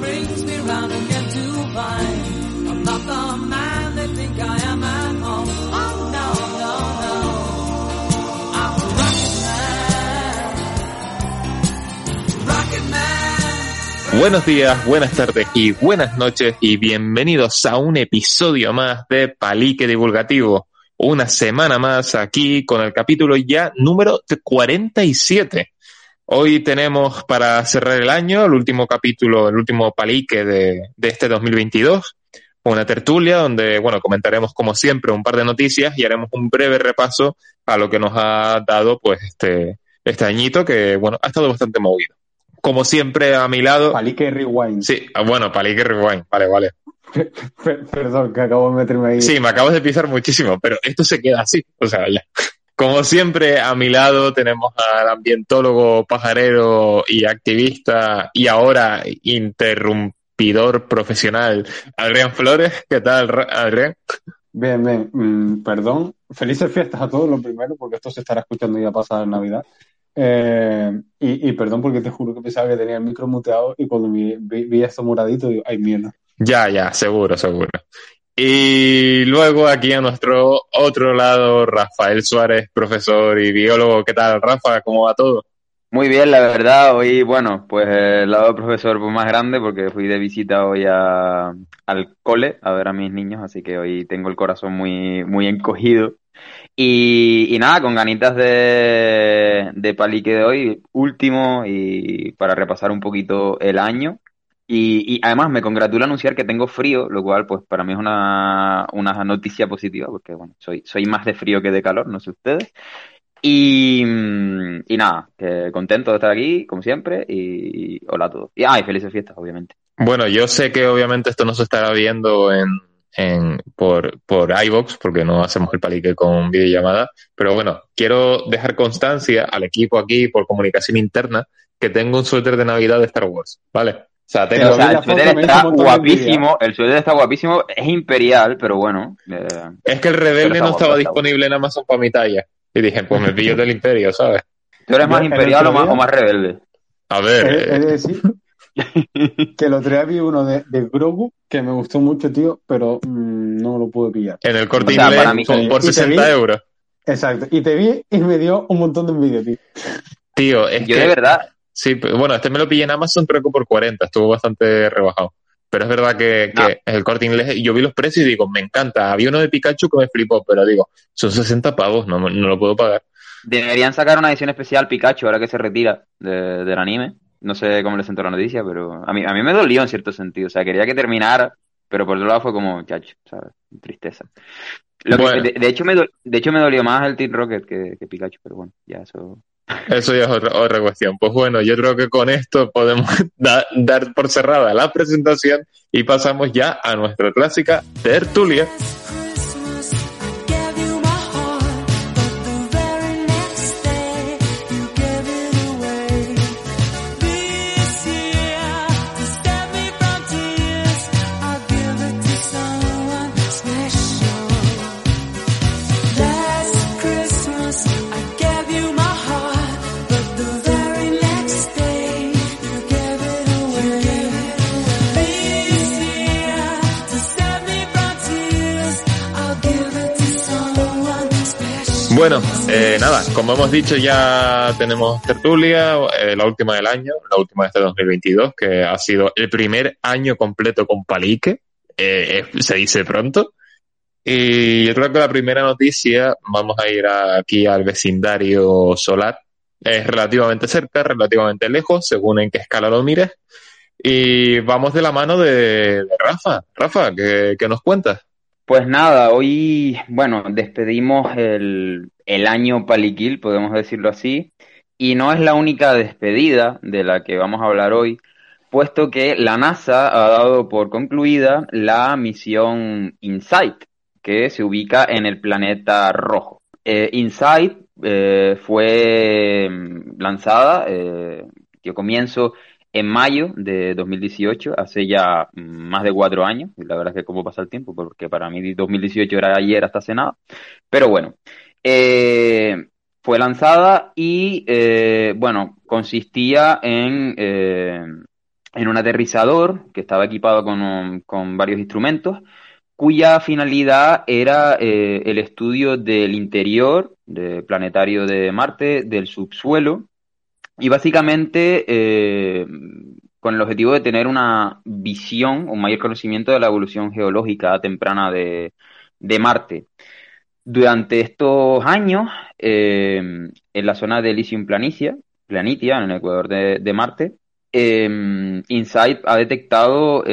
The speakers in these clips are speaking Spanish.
brings me round again to find I'm not the man they think I am at home. Oh no, no, no. I'm a rocket man. Rocket man. Buenos días, buenas tardes y buenas noches y bienvenidos a un episodio más de Palique Divulgativo. Una semana más aquí con el capítulo ya número 47. Hoy tenemos para cerrar el año el último capítulo, el último palique de, de este 2022. Una tertulia donde, bueno, comentaremos como siempre un par de noticias y haremos un breve repaso a lo que nos ha dado pues este, este añito que, bueno, ha estado bastante movido. Como siempre a mi lado. Palique Rewind. Sí, ah, bueno, Palique Rewind, vale, vale. Per- Perdón, que acabo de meterme ahí. Sí, me acabas de pisar muchísimo, pero esto se queda así. O sea, ya. Como siempre, a mi lado tenemos al ambientólogo, pajarero y activista y ahora interrumpidor profesional, Adrián Flores. ¿Qué tal, Adrián? Bien, bien. Mm, perdón. Felices fiestas a todos, lo primero, porque esto se estará escuchando ya pasada Navidad. Eh, y, y perdón porque te juro que pensaba que tenía el micro muteado y cuando vi, vi, vi esto moradito, digo, ay, mierda. Ya, ya, seguro, seguro. Y luego aquí a nuestro otro lado, Rafael Suárez, profesor y biólogo. ¿Qué tal, Rafa? ¿Cómo va todo? Muy bien, la verdad, hoy, bueno, pues el lado del profesor pues, más grande porque fui de visita hoy a, al cole a ver a mis niños, así que hoy tengo el corazón muy, muy encogido. Y, y nada, con ganitas de, de palique de hoy, último, y para repasar un poquito el año. Y, además me congratula anunciar que tengo frío, lo cual pues para mí es una, una noticia positiva, porque bueno, soy, soy más de frío que de calor, no sé ustedes. Y, y nada, que contento de estar aquí, como siempre, y hola a todos. Y, ah, y felices fiestas, obviamente. Bueno, yo sé que obviamente esto no se estará viendo en, en, por, por iVoox, porque no hacemos el palique con videollamada, pero bueno, quiero dejar constancia al equipo aquí por comunicación interna que tengo un suéter de Navidad de Star Wars, ¿vale? O sea, tengo... O sea, el suéter está guapísimo, el suéter está guapísimo, es imperial, pero bueno. eh, Es que el rebelde Pero no estaba disponible en Amazon para mi talla. Y dije, pues me pillo del imperio, ¿sabes? ¿Tú eres más imperial o más, día- o más rebelde? A ver, He, he eh, de decir que el otro día vi uno de, de Grogu que me gustó mucho, tío, pero mm, no lo pude pillar. en el corte o sea, inglés para mí- son por y te 60 vi- euros. Exacto. Y te vi y me dio un montón de envidia, tío. Tío, es Yo que... de verdad, Sí, pero bueno, este me lo pillé en Amazon, creo que por 40, estuvo bastante rebajado. Pero es verdad que, No. que el corte inglés, yo vi los precios y digo, me encanta. Había uno de Pikachu que me flipó, pero digo, son 60 pavos, no, no lo puedo pagar. deberían sacar una edición especial Pikachu ahora que se retira de- del anime. No sé cómo les sentó la noticia, pero a mí, a mí me dolió en cierto sentido. O sea, quería que terminara, pero por otro lado fue como, chacho, ¿sabes? Tristeza. Lo que- de, de hecho me de hecho me dolió más el Team Rocket que, que Pikachu, pero bueno, ya eso. Eso ya es otra, otra cuestión. Pues bueno, yo creo que con esto podemos da- dar por cerrada la presentación y pasamos ya a nuestra clásica tertulia. Bueno, eh, nada, como hemos dicho, ya tenemos tertulia, eh, la última del año, la última de este 2022, que ha sido el primer año completo con Palique, eh, se dice pronto. Y yo creo que la primera noticia, vamos a ir aquí al vecindario solar, es relativamente cerca, relativamente lejos, según en qué escala lo mires. Y vamos de la mano de, de Rafa. Rafa, ¿qué, qué nos cuentas? Pues nada, hoy, bueno, despedimos el, el año Paliquil, podemos decirlo así, y no es la única despedida de la que vamos a hablar hoy, puesto que la NASA ha dado por concluida la misión InSight, que se ubica en el planeta rojo. Eh, InSight eh, fue mm, lanzada, eh, dio comienzo en mayo de 2018, hace ya mm, más de cuatro años, y la verdad es que cómo pasa el tiempo, porque para mí 2018 era ayer hasta hace nada, pero bueno, eh, fue lanzada y, eh, bueno, consistía en, eh, en un aterrizador que estaba equipado con, con varios instrumentos, cuya finalidad era eh, el estudio del interior del planetario de Marte, del subsuelo, y básicamente eh, con el objetivo de tener una visión, un mayor conocimiento de la evolución geológica temprana de, de Marte. Durante estos años, eh, en la zona de Elysium Planitia, Planitia, en el ecuador de, de Marte, eh, Insight ha detectado,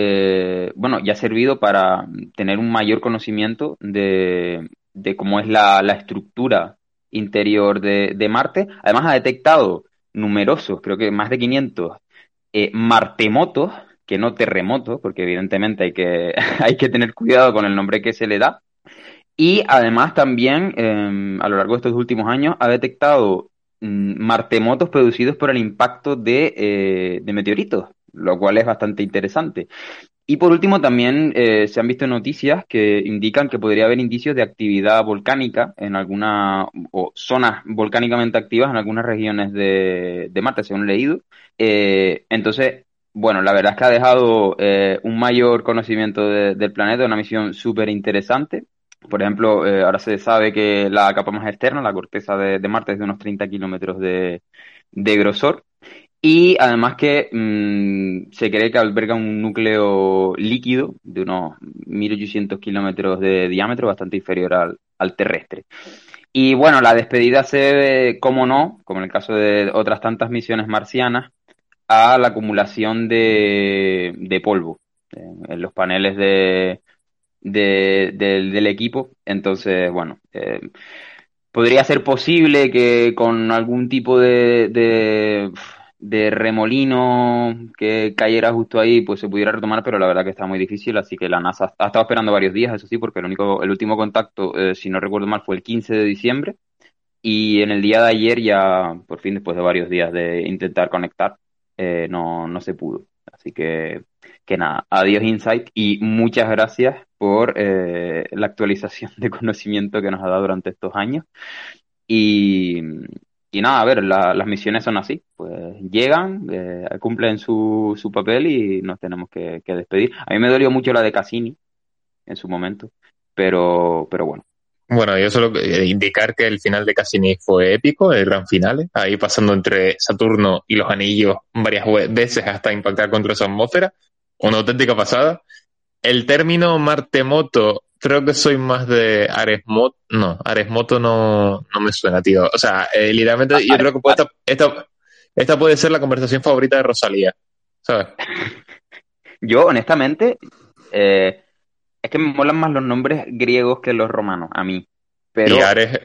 bueno, y ha servido para tener un mayor conocimiento de, de cómo es la, la estructura interior de, de Marte. Además, ha detectado numerosos, creo que más de 500 eh, martemotos, que no terremotos, porque evidentemente hay que, hay que tener cuidado con el nombre que se le da. Y además también, eh, a lo largo de estos últimos años, ha detectado mm, martemotos producidos por el impacto eh, de meteoritos, lo cual es bastante interesante. Y por último, también eh, se han visto noticias que indican que podría haber indicios de actividad volcánica en alguna, o zonas volcánicamente activas en algunas regiones de, Marte, según leído. Eh, entonces, bueno, la verdad es que ha dejado eh, un mayor conocimiento de- del planeta, una misión súper interesante. Por ejemplo, ahora se sabe que la capa más externa, la corteza de, de Marte, es de unos 30 kilómetros de, de grosor. Y además que mm, se cree que alberga un núcleo líquido de unos 1800 kilómetros de diámetro, bastante inferior al, terrestre. Y bueno, la despedida se debe, como no, como en el caso de otras tantas misiones marcianas, a la acumulación de, de polvo en, los paneles de, de- del, del equipo. Entonces, bueno, eh, podría ser posible que con algún tipo de, de remolino que cayera justo ahí, pues se pudiera retomar, pero la verdad que está muy difícil, así que la NASA ha estado esperando varios días, eso sí, porque el único, el último contacto, eh, si no recuerdo mal, fue el 15 de diciembre. Y en el día de ayer ya, por fin, después de varios días de intentar conectar, eh, no, no se pudo. Así que, que nada, adiós Insight y muchas gracias por eh, la actualización de conocimiento que nos ha dado durante estos años. Y, y nada, a ver, la- las misiones son así, pues llegan, eh, cumplen su, su papel y nos tenemos que, que despedir. A mí me dolió mucho la de Cassini en su momento, pero, pero bueno. Bueno, yo solo eh, indicar que el final de Cassini fue épico, el gran final, ahí pasando entre Saturno y los anillos varias veces hasta impactar contra su atmósfera, una auténtica pasada. El término Martemoto, creo que soy más de Aresmoto, no, Aresmoto no, no me suena, tío. O sea, eh, literalmente yo creo que puede- esta, esta, esta puede ser la conversación favorita de Rosalía, ¿sabes? Yo, honestamente, eh, es que me molan más los nombres griegos que los romanos, a mí. Pero Y Ares,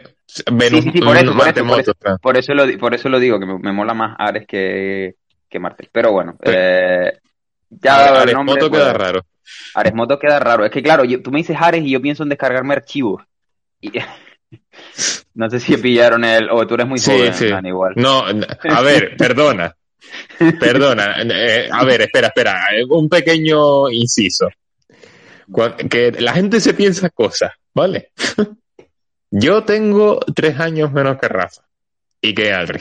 Venus, sí, sí, por eso, por eso, Martemoto, por eso. claro. por eso lo, por eso lo digo, que me, me mola más Ares que, que Marte. Pero bueno, eh, ya el nombre, Aresmoto pues, queda raro. Aresmoto queda raro. Es que claro, yo- tú me dices Ares y yo pienso en descargarme archivos. Y, no sé si pillaron el... O tú eres muy Sí, joven, sí. Dan, igual. No, a ver, perdona. Perdona. eh, a ver, espera, espera. Un pequeño inciso. Que la gente se piensa cosas, ¿vale? Yo tengo tres años menos que Rafa y que Adri.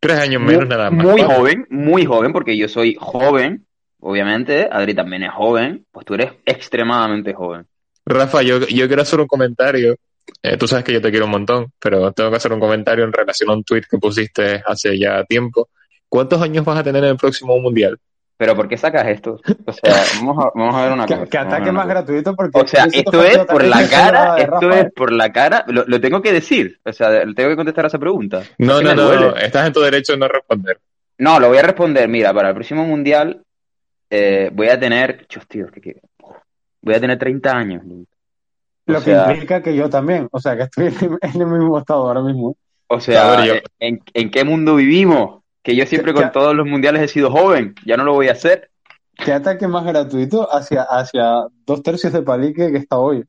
Tres años menos Muy, nada más. muy ¿vale? joven, muy joven, porque yo soy joven, obviamente. Adri también es joven. Pues tú eres extremadamente joven. Rafa, yo, yo quiero hacer un comentario. Eh, tú sabes que yo te quiero un montón, pero tengo que hacer un comentario en relación a un tweet que pusiste hace ya tiempo. ¿Cuántos años vas a tener en el próximo mundial? Pero ¿por qué sacas esto? O sea, vamos a, vamos a ver una cosa. Que, ataque más cosa. gratuito porque... O sea, esto es por la cara, esto es por la cara, lo, lo tengo que decir, o sea, tengo que contestar a esa pregunta. No, no, me no, duele. no, estás en tu derecho de no responder. No, lo voy a responder, mira, para el próximo mundial eh, voy a tener, tío, que, que- voy a tener 30 años. O Lo que implica que yo también. O sea, que estoy en el mismo estado ahora mismo. o sea, yo- ¿en, en qué mundo vivimos? Que yo siempre con todos los mundiales he sido joven, ya no lo voy a hacer. ¿Qué ataque más gratuito hacia, hacia dos tercios de palique que está hoy?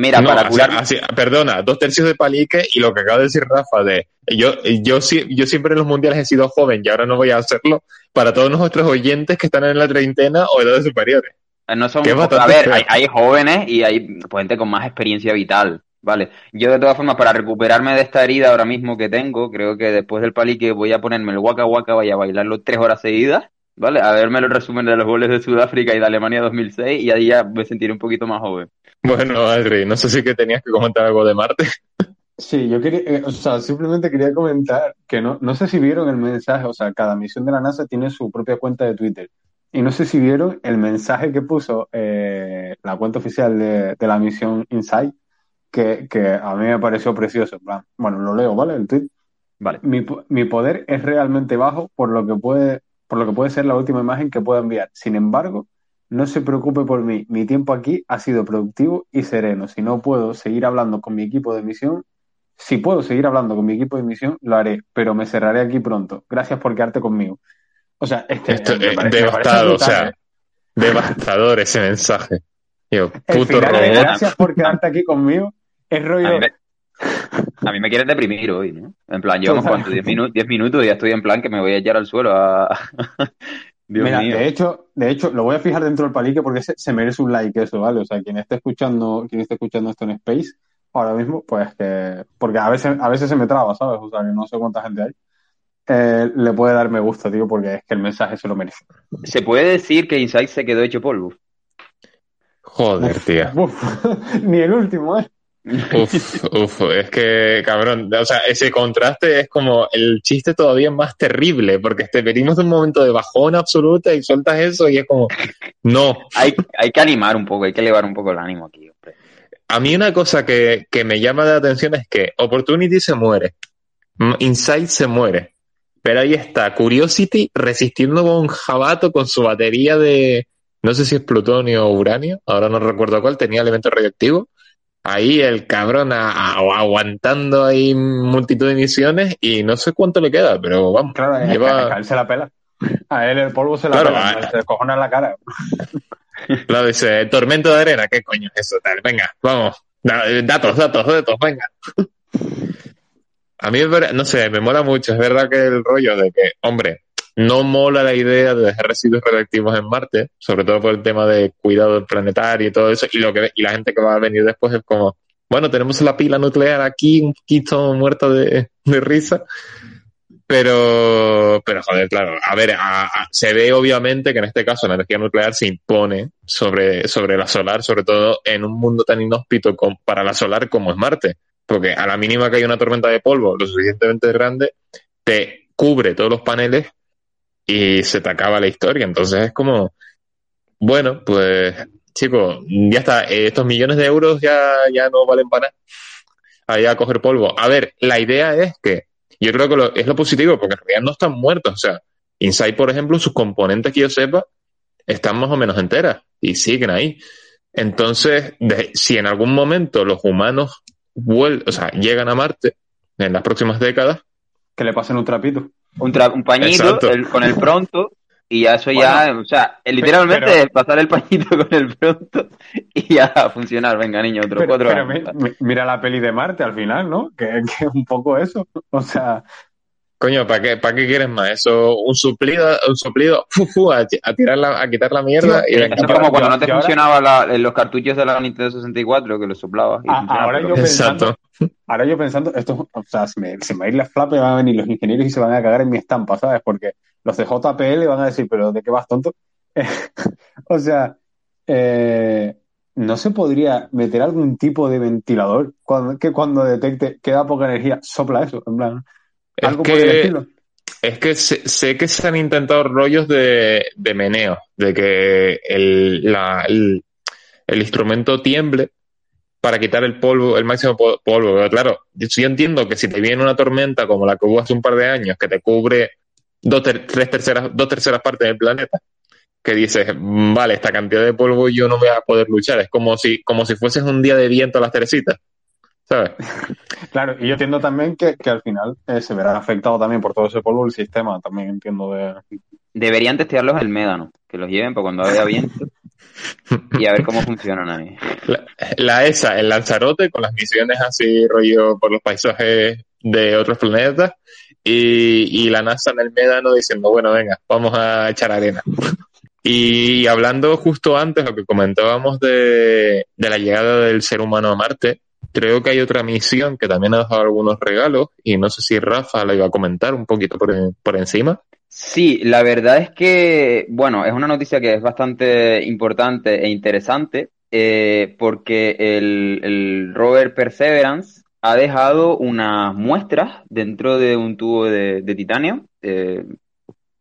Mira, No, para así- curar, así- perdona, dos tercios de palique y lo que acaba de decir Rafa de yo, yo, yo siempre en los mundiales he sido joven y ahora no voy a hacerlo para todos nuestros oyentes que están en la treintena o edades superiores. Eh, No son, a ver, hay, hay jóvenes y hay pues, gente con más experiencia vital, ¿vale? Yo de todas formas, para recuperarme de esta herida ahora mismo que tengo, creo que después del palique voy a ponerme el waka waka, vaya a bailarlo tres horas seguidas, ¿vale? A verme los resúmenes de los goles de Sudáfrica y de Alemania 2006 y ahí ya me sentiré un poquito más joven. Bueno, Adri, no sé si que tenías que comentar algo de Marte. Sí, yo quería, eh, o sea, simplemente quería comentar que no, no sé si vieron el mensaje, o sea, cada misión de la NASA tiene su propia cuenta de Twitter. Y no sé si vieron el mensaje que puso eh, la cuenta oficial de, de la misión Insight, que, que a mí me pareció precioso. Bueno, lo leo, ¿vale? El tweet. Vale. Mi, mi poder es realmente bajo por lo que puede, por lo que puede ser la última imagen que pueda enviar. Sin embargo, no se preocupe por mí. Mi tiempo aquí ha sido productivo y sereno. Si no puedo seguir hablando con mi equipo de misión, si puedo seguir hablando con mi equipo de misión, lo haré, pero me cerraré aquí pronto. Gracias por quedarte conmigo. O sea, este Esto es parece- parece devastado, o sea, ¿eh? devastador ese mensaje. Yo, El puto final de robot. gracias por quedarte aquí conmigo es rollo. A mí me quieren deprimir hoy, ¿no? En plan, llevamos cuánto, 10 minutos, 10 minutos y ya estoy en plan que me voy a echar al suelo a... Dios Mira, mío. de hecho, de hecho, lo voy a fijar dentro del palique porque se, se merece un like eso, ¿vale? O sea, quien esté escuchando, quien esté escuchando esto en Space, ahora mismo, pues que, porque a veces, a veces se me traba, ¿sabes? O sea, que no sé cuánta gente hay. Eh, le puede dar me gusta, tío, porque es que el mensaje se lo merece. Se puede decir que Inside se quedó hecho polvo. Joder, tía. Uf, ni el último, ¿eh? Uf, uf, es que, cabrón, o sea, ese contraste es como el chiste todavía más terrible, porque te venimos de un momento de bajón absoluta y sueltas eso y es como, no. Hay, hay que animar un poco, hay que elevar un poco el ánimo aquí, hombre. A mí una cosa que, que me llama la atención es que Opportunity se muere, Insight se muere, pero ahí está Curiosity resistiendo con un jabato con su batería de, no sé si es plutonio o uranio, ahora no recuerdo cuál, tenía elemento radioactivo. Ahí el cabrón a- a- aguantando ahí multitud de misiones y no sé cuánto le queda, pero vamos, Claro, lleva, a él se la pela. A él el polvo se la Claro, pela, a- se descojona en la cara. claro, dice, tormento de arena, ¿qué coño es eso? Tal, venga, vamos, Da- datos, datos, datos, venga. A mí, no sé, me mola mucho. Es verdad que el rollo de que, hombre, no mola la idea de dejar residuos radioactivos en Marte, sobre todo por el tema de cuidado planetario y todo eso, y lo que y la gente que va a venir después es como, bueno, tenemos la pila nuclear aquí un poquito muerta de, de risa, pero, pero joder, claro, a ver, se ve obviamente que en este caso la energía nuclear se impone sobre, sobre la solar, sobre todo en un mundo tan inhóspito con- para la solar como es Marte, porque a la mínima que hay una tormenta de polvo lo suficientemente grande, te cubre todos los paneles y se te acaba la historia. Entonces es como, bueno, pues chicos, ya está, eh, estos millones de euros ya, ya no valen para nada. Ahí a coger polvo. A ver, la idea es que yo creo que lo- es lo positivo, porque en realidad no están muertos. O sea, Inside, por ejemplo, sus componentes que yo sepa, están más o menos enteras y siguen ahí. Entonces, si en algún momento los humanos vuel- o sea, llegan a Marte en las próximas décadas, Que le pasen un trapito. Un, tra- un pañito el- con el pronto y ya eso ya, o sea, literalmente pero- es pasar el pañito con el pronto y ya a funcionar. Venga, niño, otros Pero, cuatro pero años. mi- mi- mira la peli de Marte al final, ¿no? Que, que es un poco eso. O sea, coño, ¿para qué, ¿para qué quieres más? Eso, un suplido, un suplido, fu, fu, a, a tirar la, a quitar la mierda Tío, y es como cuando yo- no te funcionaban la- los cartuchos de la Nintendo 64 que los soplabas. y A- funcionaba, ahora yo pensando, Exacto. ahora yo pensando, esto, o sea, se me, se me va a ir la flapa y van a venir los ingenieros y se van a cagar en mi estampa, ¿sabes? Porque los de JPL van a decir, pero ¿de qué vas, tonto? o sea, eh, ¿no se podría meter algún tipo de ventilador cuando, que cuando detecte que da poca energía, sopla eso? En plan, Es algo por el que, estilo. es que sé, sé que se han intentado rollos de, de meneo, de que el, la, el, el instrumento tiemble para quitar el polvo, el máximo po- polvo. Pero claro, yo entiendo que si te viene una tormenta como la que hubo hace un par de años, que te cubre dos, ter- tres terceras, dos terceras partes del planeta, que dices, "Mm, vale, esta cantidad de polvo yo no voy a poder luchar. Es como si, como si fueses un día de viento a las teresitas. ¿Sabes? Claro, y yo entiendo también que, que al final eh, se verá afectado también por todo ese polvo el sistema, también entiendo de... Deberían testearlos el médano, que los lleven para cuando haya viento y a ver cómo funcionan ahí. La, la ESA, el Lanzarote, con las misiones así, rollo por los paisajes de otros planetas, y, y la NASA en el Médano diciendo, bueno, venga, vamos a echar arena. Y hablando justo antes, lo que comentábamos de, de la llegada del ser humano a Marte, creo que hay otra misión que también ha dejado algunos regalos, y no sé si Rafa lo iba a comentar un poquito por, por encima. Sí, la verdad es que, bueno, es una noticia que es bastante importante e interesante eh, porque el, el rover Perseverance ha dejado unas muestras dentro de un tubo de, de titanio eh,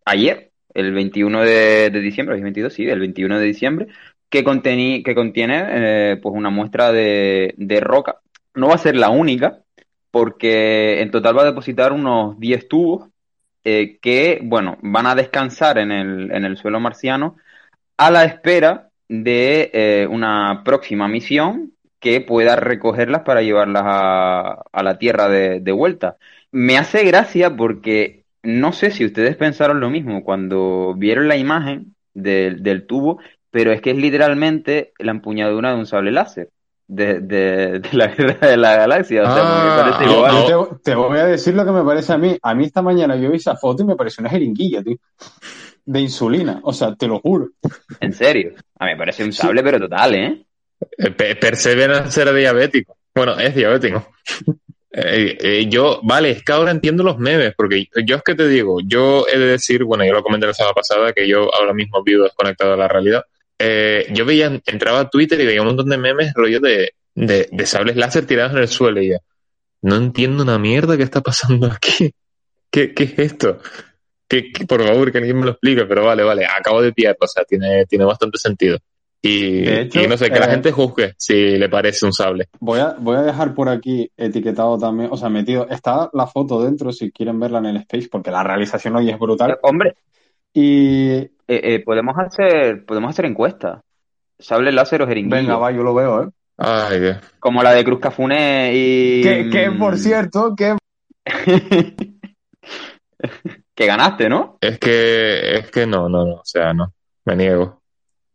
ayer, el 21 de, de diciembre, es 22, sí, el 21 de diciembre, que, contení- que contiene eh, pues una muestra de, de roca. No va a ser la única, porque en total va a depositar unos 10 tubos eh, que, bueno, van a descansar en el, en el suelo marciano a la espera de eh, una próxima misión que pueda recogerlas para llevarlas a, a la Tierra de, de vuelta. Me hace gracia porque no sé si ustedes pensaron lo mismo cuando vieron la imagen del, del tubo, pero es que es literalmente la empuñadura de un sable láser de, de, de la Guerra de la Galaxia. O sea, me Ah, parece igual. no. Yo te, te voy a decir lo que me parece a mí. A mí esta mañana yo vi esa foto y me pareció una jeringuilla, tío. De insulina. O sea, te lo juro. En serio. A mí me parece un sable, pero total, ¿eh? Eh, Pe- Perseverance era diabético. Bueno, es diabético. Eh, eh, yo, vale, es que ahora entiendo los memes, porque yo es que te digo, yo he de decir, bueno, yo lo comenté la semana pasada, que yo ahora mismo vivo desconectado de la realidad. Eh, yo veía, entraba a Twitter y veía un montón de memes, rollo de, de, de sables láser tirados en el suelo y ya. No entiendo una mierda que está pasando aquí. ¿Qué, qué es esto? ¿Qué, qué- por favor, que alguien me lo explique, pero vale, vale, acabo de pillar, o sea, tiene, tiene bastante sentido. Y, De hecho, y no sé, que la eh, gente juzgue si le parece un sable. Voy a, voy a dejar por aquí etiquetado también, o sea, metido. Está la foto dentro si quieren verla en el Space, porque la realización hoy es brutal. hombre, Y eh, eh, podemos hacer, podemos hacer encuestas. Sable láser o jeringuilla. venga, va, yo lo veo, ¿eh? Ay. Como la de Cruz Cafune y. Que, que por cierto, que que ganaste, ¿no? Es que, es que no, no, no, o sea, no, me niego.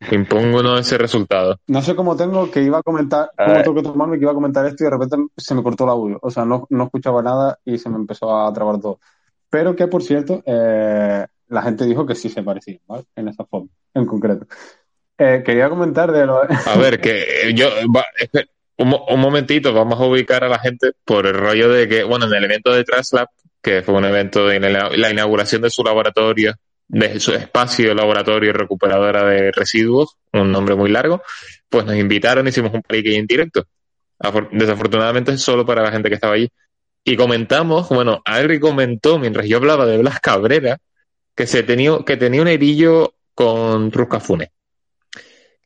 Impongo no ese resultado. no sé cómo tengo que iba a comentar, cómo tengo que tomarme que iba a comentar esto y de repente se me cortó el audio. O sea, no, no escuchaba nada y se me empezó a trabar todo. Pero que, por cierto, eh, la gente dijo que sí se parecía, ¿vale? En esa foto, en concreto. Eh, quería comentar de lo... A ver, que yo, va, un, un momentito, vamos a ubicar a la gente por el rollo de que, bueno, en el evento de Translab, que fue un evento de la, inauguración de su laboratorio, de su espacio laboratorio recuperadora de residuos, un nombre muy largo, pues nos invitaron, hicimos un palique en directo. Afor- Desafortunadamente es solo para la gente que estaba allí. Y comentamos, bueno, Agri comentó mientras yo hablaba de Blas Cabrera que se tenía, que tenía un herillo con Ruscafune.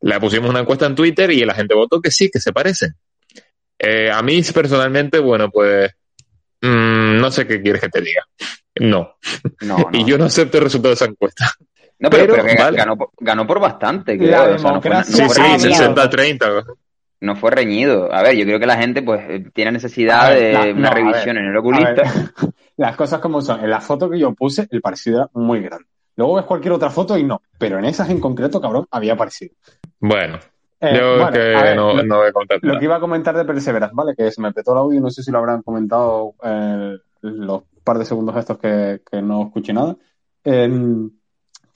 Le pusimos una encuesta en Twitter y la gente votó que sí, que se parecen. Eh, a mí personalmente, bueno, pues mm, no sé qué quieres que te diga. No. No, no. Y yo no acepto el resultado de esa encuesta. No, pero, pero, pero que ga- vale. ganó, por- ganó por bastante, creo. La o sea, no fue, no democracia Sí, sí, habla. reñido. 60-30. No fue reñido. A ver, yo creo que la gente pues eh, tiene necesidad de la- una no, revisión ver, en el oculista. las cosas como son. En la foto que yo puse, el parecido era muy grande. Luego ves cualquier otra foto y no. Pero en esas en concreto, cabrón, había parecido. Bueno, Eh, yo bueno, que no, lo- no voy a contar Lo que iba a comentar de Perseverance, ¿vale? Que se me petó el audio y no sé si lo habrán comentado eh, los par de segundos estos que, que no escuché nada. En-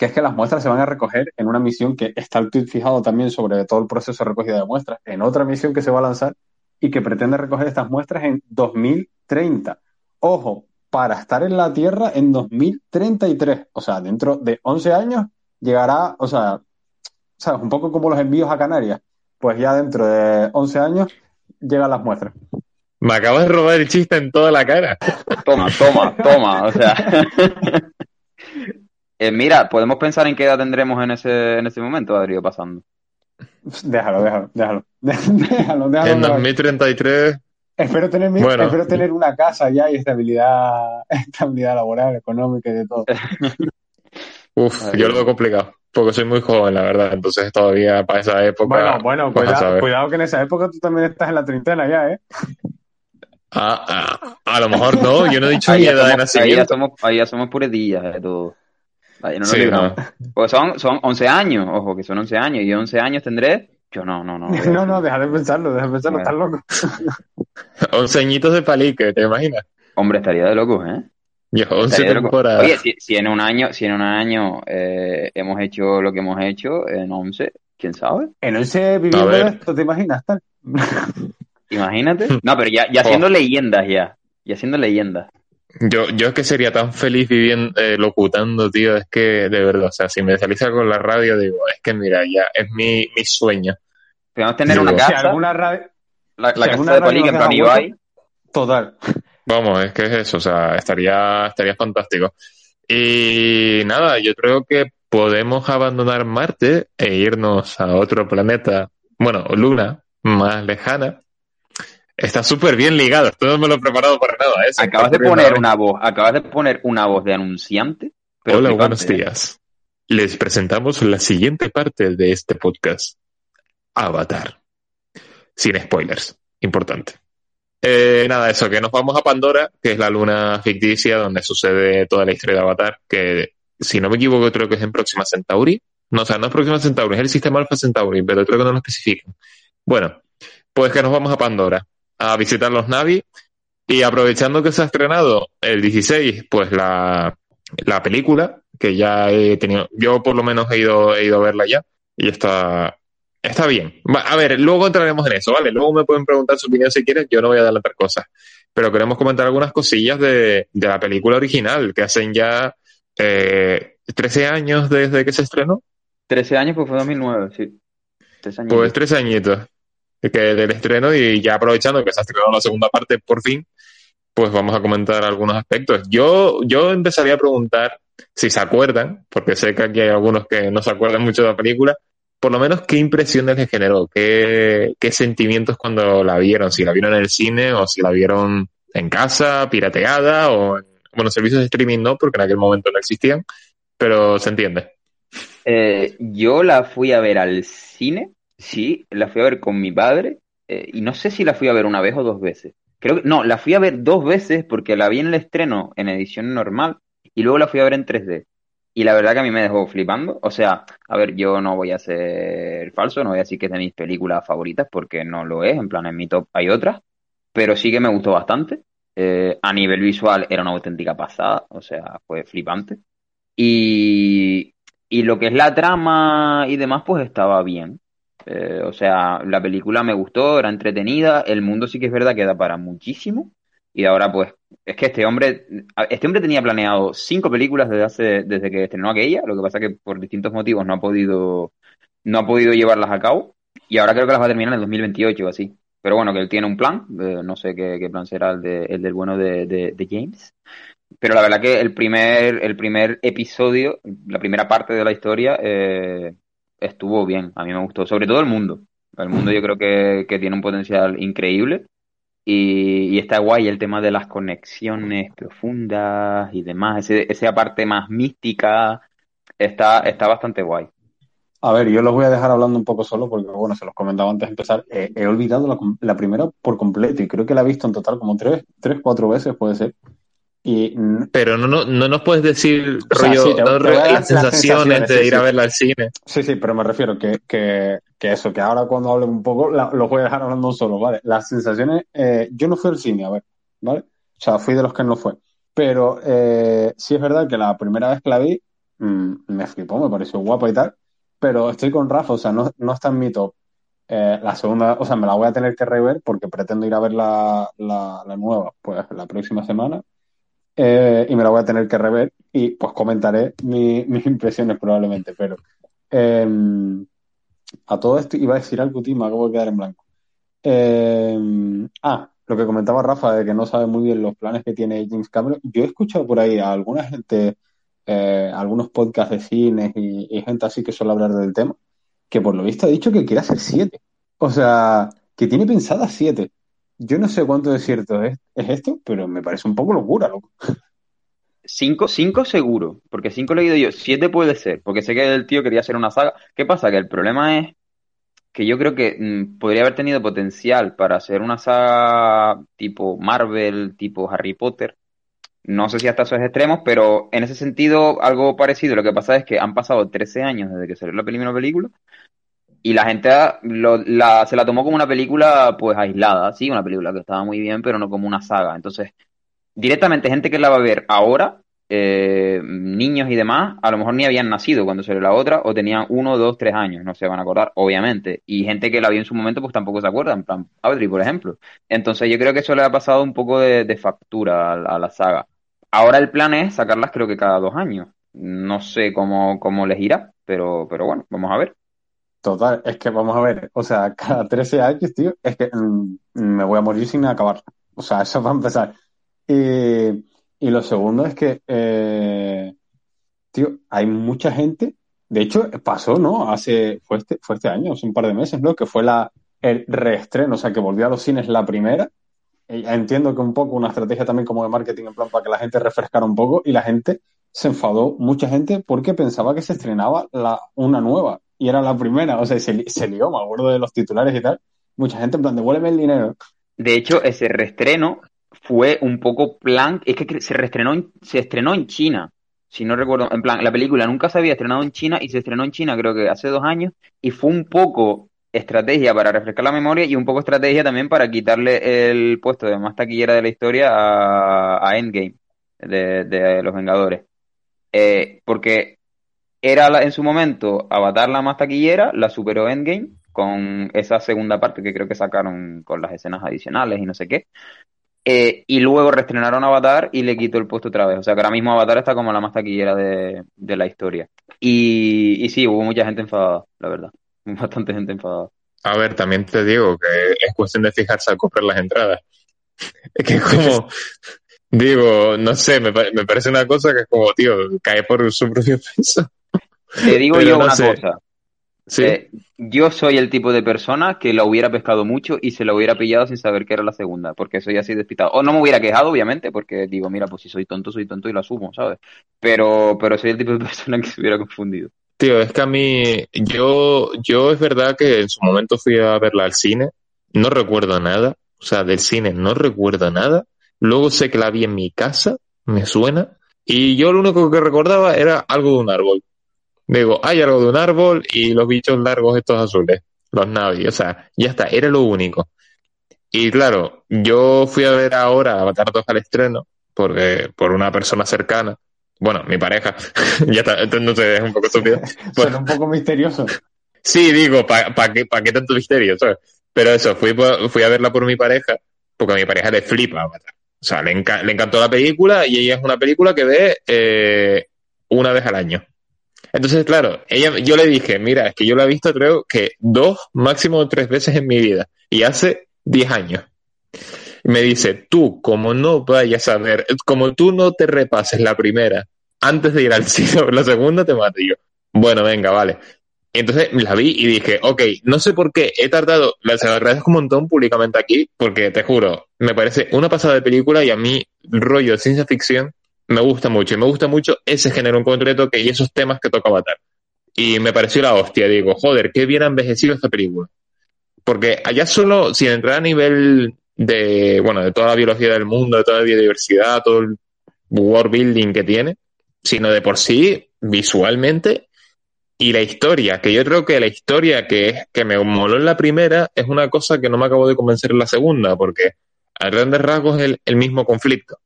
que es que las muestras se van a recoger en una misión que está el tweet fijado también sobre todo el proceso de recogida de muestras, en otra misión que se va a lanzar y que pretende recoger estas muestras en 2030. Ojo, para estar en la Tierra en 2033. O sea, dentro de 11 años llegará, o sea, ¿sabes? Un poco como los envíos a Canarias. Pues ya dentro de 11 años llegan las muestras. Me acabas de robar el chiste en toda la cara. Toma, toma, toma. O sea. Eh, mira, podemos pensar en qué edad tendremos en ese, en ese momento, Adrio, pasando. Déjalo, déjalo, déjalo. Déjalo, déjalo. En déjalo. 2033, Espero tener, mi- Bueno. espero tener una casa ya y estabilidad, estabilidad laboral, económica y de todo. uff, Ay, yo lo veo complicado. Porque soy muy joven, la verdad. Entonces todavía para esa época. Bueno, bueno, cuidado, que en esa época tú también estás en la treintena ya, ¿eh? Ah, ah, a lo mejor no, yo no he dicho Ahí mi edad de somos, ahí, ya nacimiento. somos, ahí ya somos puredillas de todo. No Sí, no. Pues son, son 11 años, ojo, que son 11 años. Y yo 11 años tendré. Yo no, no, no. No, no, deja de pensarlo, deja de pensarlo, estás loco. 11 añitos de palique, ¿te imaginas? Hombre, estaría de locos, ¿eh? Yo, 11 Estaría de locos. temporadas. Oye, si, si en un año, si en un año eh, hemos hecho lo que hemos hecho, en 11, ¿quién sabe? En 11 viviendo esto, ¿te imaginas? Tal? Imagínate. No, pero ya, ya Oh. siendo leyendas ya. Ya siendo leyendas. Yo, yo es que sería tan feliz viviendo, eh, locutando, tío, es que de verdad, o sea, si me saliese con la radio, digo, es que mira, ya es mi, mi sueño. Podemos tener Digo, una Si casa, alguna radio... la, la si casa de radio Palique en plan Ibai. Total. Vamos, es que es eso, o sea, estaría, estaría fantástico. Y nada, yo creo que podemos abandonar Marte e irnos a otro planeta, bueno, Luna, más lejana. Está súper bien ligado, esto no me lo he preparado para nada, ¿eh? Acabas de poner una voz, acabas de poner una voz de anunciante. pero Hola, buenos ¿eh? días. Les presentamos la siguiente parte de este podcast. Avatar. Sin spoilers. Importante. Eh, nada, eso, que nos vamos a Pandora, que es la luna ficticia donde sucede toda la historia de Avatar, que si no me equivoco creo que es en Próxima Centauri. No, o sea, no es Próxima Centauri, es el sistema Alpha Centauri, pero creo que no lo especifican. Bueno, pues que nos vamos a Pandora a visitar los Navi y aprovechando que se ha estrenado el 16, pues la, la película, que ya he tenido, yo por lo menos he ido, he ido a verla ya, y está, está bien. Va, a ver, luego entraremos en eso, ¿vale? Luego me pueden preguntar su opinión si quieren, yo no voy a adelantar cosas. Pero queremos comentar algunas cosillas de, de la película original, que hacen ya eh, 13 años desde que se estrenó. 13 años, pues fue 2009, sí. 13 años. Pues 13 añitos que del estreno y ya aprovechando que se ha la segunda parte por fin, pues vamos a comentar algunos aspectos. Yo, yo empezaría a preguntar si se acuerdan, porque sé que aquí hay algunos que no se acuerdan mucho de la película, por lo menos qué impresiones les generó, qué, qué sentimientos cuando la vieron, si la vieron en el cine o si la vieron en casa, pirateada o en, bueno, servicios de streaming no, porque en aquel momento no existían, pero se entiende. Eh, yo la fui a ver al cine, sí, la fui a ver con mi padre, eh, y no sé si la fui a ver una vez o dos veces. Creo que, no, la fui a ver dos veces porque la vi en el estreno en edición normal y luego la fui a ver en 3D. Y la verdad que a mí me dejó flipando. O sea, a ver, yo no voy a ser falso, no voy a decir que es de mis películas favoritas porque no lo es, en plan en mi top hay otras, pero sí que me gustó bastante. Eh, a nivel visual era una auténtica pasada, o sea, fue flipante. Y, y lo que es la trama y demás, pues estaba bien. Eh, o sea, la película me gustó, era entretenida, el mundo sí que es verdad que da para muchísimo. Y ahora, pues, es que este hombre, este hombre tenía planeado cinco películas desde hace, desde que estrenó aquella, lo que pasa que por distintos motivos no ha podido, no ha podido llevarlas a cabo. Y ahora creo que las va a terminar en el 2028 o así. Pero bueno, que él tiene un plan, eh, no sé qué, qué plan será el, de, el del bueno de, de, de James. Pero la verdad que el primer, el primer episodio, la primera parte de la historia, eh, estuvo bien. A mí me gustó. Sobre todo el mundo. El mundo yo creo que, que tiene un potencial increíble. Y, y está guay el tema de las conexiones profundas y demás. Ese, esa parte más mística está, está bastante guay. A ver, yo los voy a dejar hablando un poco solo porque, bueno, se los comentaba antes de empezar. Eh, he olvidado la, la primera por completo y creo que la he visto en total como tres, tres, cuatro veces, puede ser. Y Pero no, no, no nos puedes decir, O sea, rollo, sí, te- no, te voy a dar las las sensaciones sensaciones, de sí, ir a verla al cine. sí, sí, pero me refiero que, que, que eso, que ahora cuando hable un poco, la- los voy a dejar hablando solo, ¿vale? Las sensaciones, eh, yo no fui al cine, a ver, ¿vale? O sea, fui de los que no fue. Pero eh, sí es verdad que la primera vez que la vi, mm, me flipó, me pareció guapa y tal, pero estoy con Rafa, o sea, no, no está en mi top. Eh, la segunda, o sea, me la voy a tener que rever porque pretendo ir a ver la, la, la nueva, pues la próxima semana. Eh, y me la voy a tener que rever y pues comentaré mi- mis impresiones probablemente, pero eh, a todo esto iba a decir algo, tío, me acabo de quedar en blanco. Eh, ah, lo que comentaba Rafa de que no sabe muy bien los planes que tiene James Cameron. Yo he escuchado por ahí a alguna gente, eh, algunos podcasts de cines y gente así que suele hablar del tema, que por lo visto ha dicho que quiere hacer siete. O sea, que tiene pensadas siete. Yo no sé cuánto de cierto es, es esto, pero me parece un poco locura, loco. Cinco, cinco seguro, porque cinco he leído yo. Siete puede ser, porque sé que el tío quería hacer una saga. ¿Qué pasa? Que el problema es que yo creo que mm, podría haber tenido potencial para hacer una saga tipo Marvel, tipo Harry Potter. No sé si hasta esos extremos, pero en ese sentido algo parecido. Lo que pasa es que han pasado 13 años desde que salió la primera película y la gente la, se la tomó como una película pues aislada, sí, una película que estaba muy bien, pero no como una saga. Entonces, directamente gente que la va a ver ahora, eh, niños y demás, a lo mejor ni habían nacido cuando salió la otra, o tenían uno, dos, tres años, no se van a acordar, obviamente. Y gente que la vio en su momento, pues tampoco se acuerda, en plan Audrey, por ejemplo. Entonces yo creo que eso le ha pasado un poco de, de factura a, a la saga. ahora el plan es sacarlas creo que cada dos años. No sé cómo, cómo les irá, pero, pero bueno, vamos a ver. Total, es que vamos a ver, o sea, cada 13 años, tío, es que mm, me voy a morir sin acabar. O sea, eso va a empezar. Y, lo segundo es que, eh, tío, hay mucha gente, de hecho, pasó, ¿no? Hace, fue este, fue este año, hace un par de meses, ¿no? Que fue la, el reestreno, o sea, que volvió a los cines la primera. Entiendo que un poco una estrategia también como de marketing, en plan, para que la gente refrescara un poco, y la gente se enfadó, mucha gente, porque pensaba que se estrenaba la, una nueva, y era la primera, o sea, se, se lió, me acuerdo de los titulares y tal. Mucha gente en plan, devuélveme el dinero. De hecho, ese reestreno fue un poco plan, es que se reestrenó en- se estrenó en China, si no recuerdo, en plan, la película nunca se había estrenado en China y se estrenó en China creo que hace dos años y fue un poco estrategia para refrescar la memoria y un poco estrategia también para quitarle el puesto de más taquillera de la historia a, a Endgame de, de Los Vengadores. Eh, porque era en su momento Avatar la más taquillera, la superó Endgame con esa segunda parte que creo que sacaron con las escenas adicionales y no sé qué. Eh, y luego reestrenaron Avatar y le quitó el puesto otra vez. O sea que ahora mismo Avatar está como la más taquillera de, la historia. Y, y sí, hubo mucha gente enfadada, la verdad. Bastante gente enfadada. A ver, también te digo que es cuestión de fijarse al comprar las entradas. Es que como, digo, no sé, me, me parece una cosa que es como, tío, cae por su propio peso. Te digo Pero yo no una sé. cosa. Sí, Eh, yo soy el tipo de persona que la hubiera pescado mucho y se la hubiera pillado sin saber que era la segunda, porque soy así despistado. O no me hubiera quejado, obviamente, porque digo, mira, pues si soy tonto, soy tonto y lo asumo, ¿sabes? Pero, pero soy el tipo de persona que se hubiera confundido. tío, es que a mí, yo, yo es verdad que en su momento fui a verla al cine, no recuerdo nada, o sea, del cine no recuerdo nada. Luego sé que la vi en mi casa, me suena, y yo lo único que recordaba era algo de un árbol. Digo, hay algo de un árbol y los bichos largos estos azules, los Navi, o sea, ya está, era lo único. Y claro, yo fui a ver ahora Avatar 2 al estreno, porque, por una persona cercana, bueno, mi pareja, ya está, entonces es un poco estúpido. Suena un poco misterioso. Sí, digo, ¿para pa qué, pa qué tanto misterio? ¿sabes? Pero eso, fui, fui a verla por mi pareja, porque a mi pareja le flipa Avatar. O sea, le, enca- le encantó la película y ella es una película que ve eh, una vez al año. Entonces, claro, ella, yo le dije, mira, es que yo la he visto creo que dos, máximo tres veces en mi vida, y hace diez años. Y me dice, tú, como no vayas a ver, como tú no te repases la primera antes de ir al cine la segunda, te mato Y yo. Bueno, venga, vale. Entonces la vi y dije, ok, no sé por qué he tardado, se lo agradezco un montón públicamente aquí, porque te juro, me parece una pasada de película y a mí rollo de ciencia ficción me gusta mucho y me gusta mucho ese género en concreto que, y esos temas que toca Avatar. Y me pareció la hostia, digo, joder, qué bien envejecido esta película. Porque allá solo, sin entrar a nivel de, bueno, de toda la biología del mundo, de toda la biodiversidad, todo el world building que tiene, sino de por sí, visualmente, y la historia, que yo creo que la historia que, es, que me moló en la primera es una cosa que no me acabo de convencer en la segunda, porque a grandes rasgos es el mismo conflicto,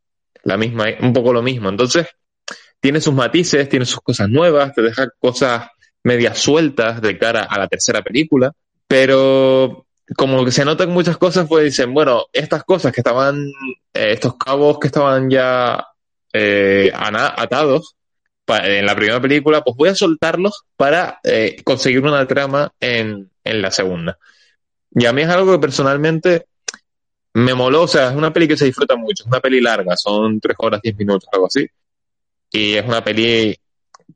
la misma, un poco lo mismo. Entonces, tiene sus matices, tiene sus cosas nuevas, te deja cosas medias sueltas de cara a la tercera película, pero como que se notan muchas cosas, pues dicen, bueno, estas cosas que estaban, eh, estos cabos que estaban ya eh, atados en la primera película, pues voy a soltarlos para eh, conseguir una trama en, en la segunda. Y a mí es algo que personalmente me moló, o sea, es una peli que se disfruta mucho, es una peli larga, son tres horas, diez minutos, algo así. Y es una peli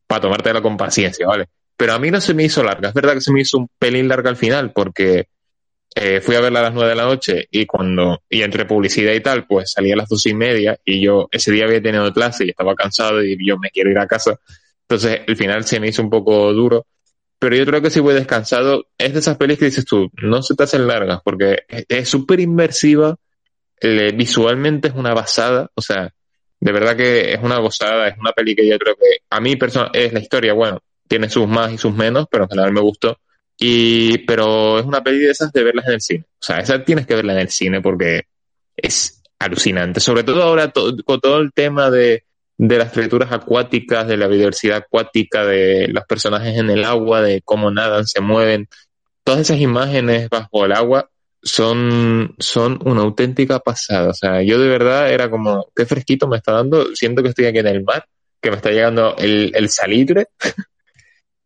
para tomártela con paciencia, ¿vale? Pero a mí no se me hizo larga, es verdad que se me hizo un pelín larga al final, porque eh, fui a verla a las nueve de la noche y cuando, y entre publicidad y tal, pues salía a las dos y media y yo ese día había tenido clase y estaba cansado y yo me quiero ir a casa. Entonces el final se me hizo un poco duro. Pero yo creo que si voy descansado, es de esas pelis que dices tú, no se te hacen largas porque es- súper inmersiva, visualmente es una basada, o sea, de verdad que es una gozada, es una peli que yo creo que a mí persona es la historia, bueno, tiene sus más y sus menos, pero en general me gustó. Y, pero es una peli de esas de verlas en el cine. O sea, esa tienes que verla en el cine porque es alucinante. Sobre todo ahora con todo el tema de, de las criaturas acuáticas, de la biodiversidad acuática, de los personajes en el agua, de cómo nadan, se mueven. Todas esas imágenes bajo el agua son, son una auténtica pasada. O sea, yo de verdad era como, qué fresquito me está dando. Siento que estoy aquí en el mar, que me está llegando el, salitre.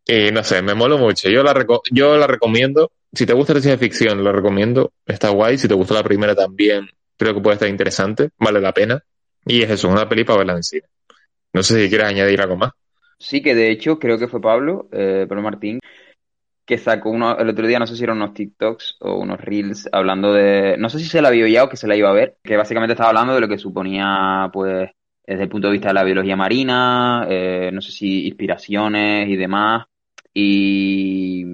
y no sé, me molo mucho. Yo la, reco- yo la recomiendo. Si te gusta la ciencia ficción, la recomiendo. Está guay. Si te gustó la primera también, creo que puede estar interesante. Vale la pena. Y es eso, una peli para verla en cine. No sé si quieres añadir algo más. Sí, que de hecho creo que fue Pablo, eh, Pablo Martín, que sacó uno, el otro día, no sé si eran unos TikToks o unos Reels, hablando de, no sé si se la vio ya o que se la iba a ver, que básicamente estaba hablando de lo que suponía, pues, desde el punto de vista de la biología marina, eh, no sé si inspiraciones y demás, y,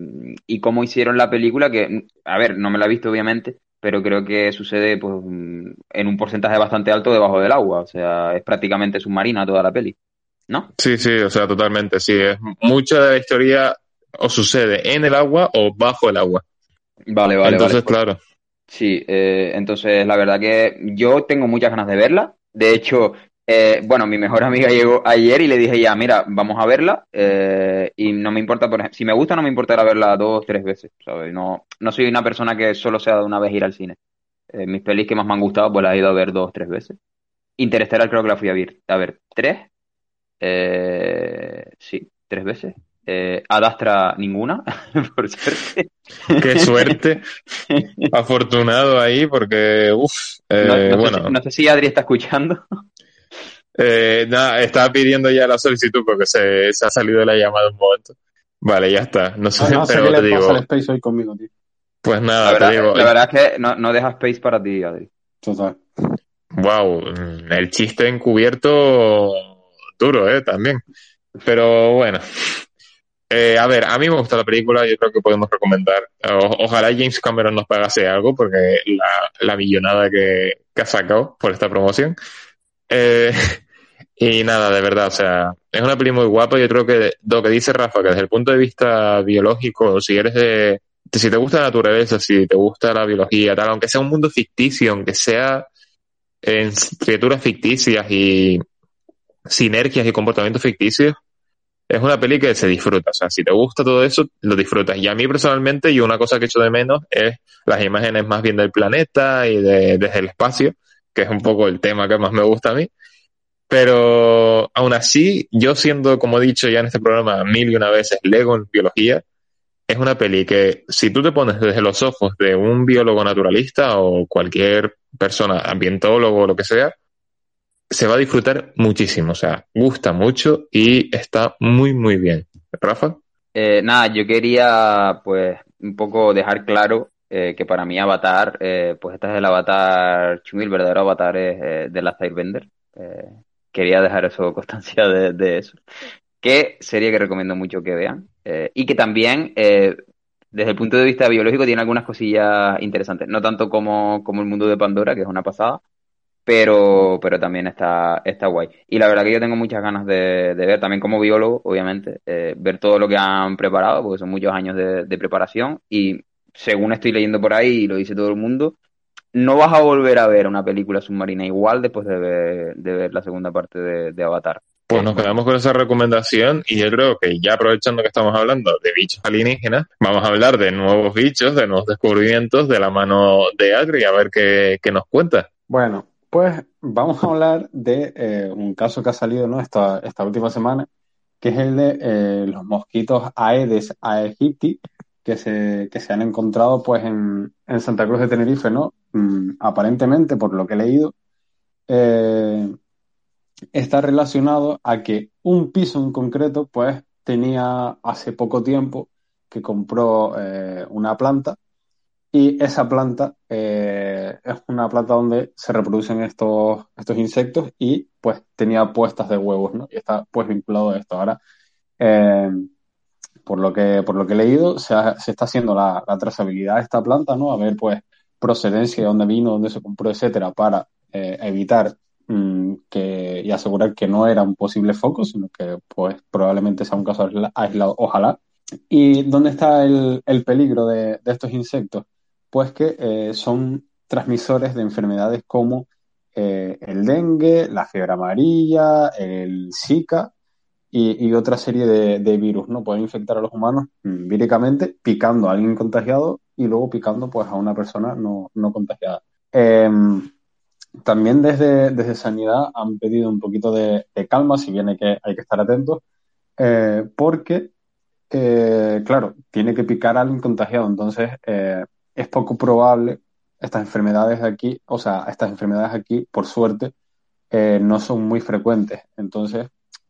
y cómo hicieron la película, que, a ver, no me la he visto obviamente, pero creo que sucede, pues, en un porcentaje bastante alto debajo del agua, o sea, es prácticamente submarina toda la peli, ¿no? Sí, sí, o sea, totalmente. Sí, es mucha de la historia o sucede en el agua o bajo el agua. Vale, vale, Entonces, vale. claro. Sí, eh, entonces la verdad que yo tengo muchas ganas de verla. De hecho, eh, bueno, mi mejor amiga llegó ayer y le dije ya, mira, vamos a verla. eh, y no me importa, por ejemplo, si me gusta, no me importará verla dos, tres veces, ¿sabes? No, no soy una persona que solo sea de una vez ir al cine. Eh, mis pelis que más me han gustado, pues las he ido a ver dos, tres veces. Interestelar creo que la fui a ver, a ver, tres. Sí, tres veces. Eh, Ad Astra ninguna, por suerte. Qué suerte. Afortunado ahí porque, uff, No, no sé bueno, no sé si Adri está escuchando. Eh, nada, estaba pidiendo ya la solicitud porque se, se ha salido de la llamada un momento. Vale, ya está. No sé, No, no sé pero qué te le pasa digo, al Space hoy conmigo, tío. pues La nada, verdad, te digo, la verdad es que no, no deja space para ti, Adri. Total. wow, el chiste encubierto duro, eh, también. Pero bueno. Eh, a ver, a mí me gusta la película, yo creo que podemos recomendar. O- ojalá James Cameron nos pagase algo, porque la, la millonada que, que ha sacado por esta promoción. Eh, y nada, de verdad, o sea, es una peli muy guapa. Yo creo que lo que dice Rafa, que desde el punto de vista biológico, si eres de, si te gusta la naturaleza, si te gusta la biología, tal, aunque sea un mundo ficticio, aunque sea en criaturas ficticias y sinergias y comportamientos ficticios, es una peli que se disfruta. O sea, si te gusta todo eso, lo disfrutas. Y a mí personalmente, yo una cosa que echo de menos es las imágenes más bien del planeta y de, desde el espacio, que es un poco el tema que más me gusta a mí. Pero aún así, yo siendo, como he dicho ya en este programa mil y una veces, Lego en biología, es una peli que si tú te pones desde los ojos de un biólogo naturalista o cualquier persona, ambientólogo o lo que sea, se va a disfrutar muchísimo. O sea, gusta mucho y está muy, muy bien. Rafa, Eh, nada, yo quería pues un poco dejar claro eh, que para mí Avatar, eh, pues este es el Avatar Chumi, el verdadero Avatar es eh, de la Airbender. Eh, quería dejar eso, constancia de, eso. Que serie que recomiendo mucho que vean. Eh, y que también, eh, desde el punto de vista biológico, tiene algunas cosillas interesantes. No tanto como, como el mundo de Pandora, que es una pasada, pero, pero también está, está guay. Y la verdad que yo tengo muchas ganas de, ver, también como biólogo, obviamente, eh, ver todo lo que han preparado, porque son muchos años de preparación y según estoy leyendo por ahí y lo dice todo el mundo, no vas a volver a ver una película submarina igual después de ver, de ver la segunda parte de, de Avatar. pues nos quedamos con esa recomendación y yo creo que ya aprovechando que estamos hablando de bichos alienígenas, vamos a hablar de nuevos bichos, de nuevos descubrimientos de la mano de Adri, a ver qué, qué nos cuenta. Bueno, pues vamos a hablar de eh, un caso que ha salido, ¿no? esta, esta última semana, que es el de eh, los mosquitos Aedes aegypti, que se, que se han encontrado pues en, en Santa Cruz de Tenerife, ¿no? Mm, aparentemente, por lo que he leído, eh, está relacionado a que un piso en concreto, pues tenía hace poco tiempo que compró eh, una planta y esa planta eh, es una planta donde se reproducen estos, estos insectos y pues tenía puestas de huevos, ¿no? Y está pues vinculado a esto. Ahora, eh, por lo que, por lo que he leído, se, está haciendo la, trazabilidad de esta planta, ¿no? A ver pues procedencia, de dónde vino, dónde se compró, etcétera, para eh, evitar mm, que, y asegurar que no era un posible foco, sino que pues probablemente sea un caso aisla- aislado, ojalá. ¿Y dónde está el, el peligro de, de estos insectos? Pues que eh, son transmisores de enfermedades como eh, el dengue, la fiebre amarilla, el Zika y, otra serie de, virus, ¿no? Pueden infectar a los humanos mm, víricamente, picando a alguien contagiado y luego picando pues a una persona no, no contagiada. Em, también desde, desde Sanidad han pedido un poquito de, calma, si bien hay que, hay que estar atentos, eh, porque, eh, claro, tiene que picar a alguien contagiado, entonces eh, es poco probable estas enfermedades aquí, o sea, estas enfermedades aquí, por suerte, no son muy frecuentes. Entonces,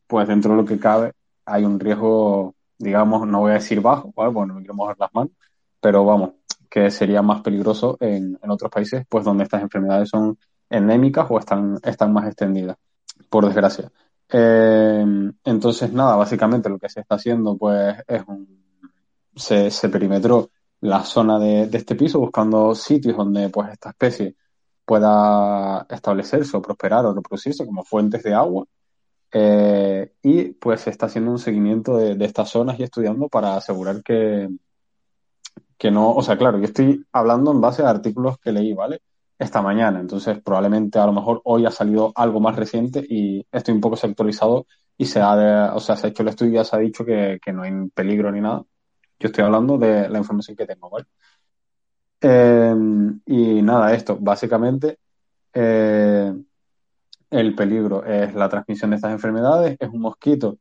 pues dentro de lo que cabe, hay un riesgo, digamos, no voy a decir bajo, ¿vale? Bueno, no me quiero mojar las manos, pero vamos, que sería más peligroso en, en otros países, pues donde estas enfermedades son endémicas o están, están más extendidas, por desgracia. Eh, entonces, nada, básicamente lo que se está haciendo, pues, es un, se, se perimetró la zona de, de este piso buscando sitios donde, pues, esta especie pueda establecerse o prosperar o reproducirse como fuentes de agua. Eh, y pues se está haciendo un seguimiento de, estas zonas y estudiando para asegurar que, que no, o sea, claro, yo estoy hablando en base a artículos que leí, ¿vale? Esta mañana, entonces probablemente a lo mejor hoy ha salido algo más reciente y estoy un poco sectorizado y se ha, de- o sea, se ha hecho el estudio y ya se ha dicho que, que no hay peligro ni nada. Yo estoy hablando de la información que tengo, ¿vale? Eh, y nada, esto, básicamente, eh, el peligro es la transmisión de estas enfermedades, es un mosquito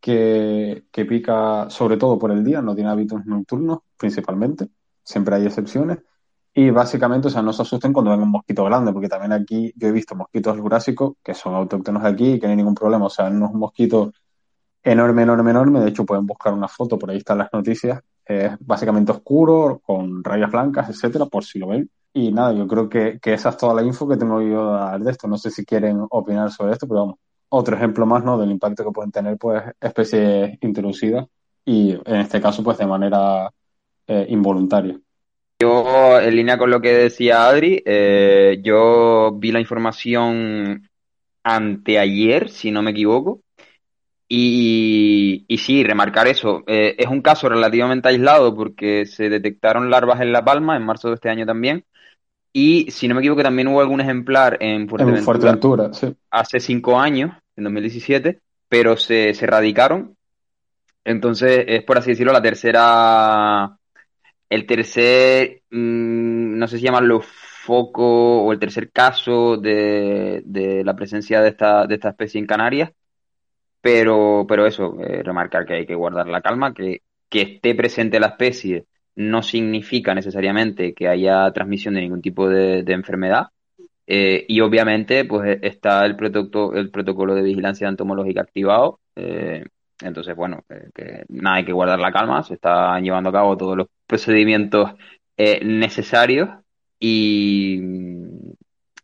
que, que pica sobre todo por el día, no tiene hábitos nocturnos principalmente, siempre hay excepciones. Y básicamente, o sea, no se asusten cuando venga un mosquito grande, porque también aquí yo he visto mosquitos eurásicos que son autóctonos de aquí y que no hay ningún problema. O sea, no es un mosquito enorme, enorme, enorme. De hecho, pueden buscar una foto, por ahí están las noticias. Es básicamente oscuro, con rayas blancas, etcétera, por si lo ven. Y nada, yo creo que, que esa es toda la info que tengo yo a dar de esto. No sé si quieren opinar sobre esto, pero vamos. Otro ejemplo más, ¿no? Del impacto que pueden tener, pues, especies introducidas y, en este caso, pues, de manera eh, involuntaria. Yo, en línea con lo que decía Adri, eh, yo vi la información anteayer, si no me equivoco, y, y sí, remarcar eso. Eh, es un caso relativamente aislado porque se detectaron larvas en La Palma en marzo de este año también, y si no me equivoco también hubo algún ejemplar en En Fuerteventura sí. hace cinco años, en 2017, pero se, se erradicaron. Entonces, es por así decirlo, la tercera, el tercer, mm, no sé si llamarlo foco o el tercer caso de, de la presencia de esta, de esta especie en Canarias. Pero, pero eso, eh, remarcar que hay que guardar la calma, que, que esté presente la especie no significa necesariamente que haya transmisión de ningún tipo de, enfermedad. Eh, y obviamente, pues está el protocolo, el protocolo de vigilancia entomológica activado. eh, entonces, bueno, eh, que nada, hay que guardar la calma. Se están llevando a cabo todos los procedimientos necesarios y,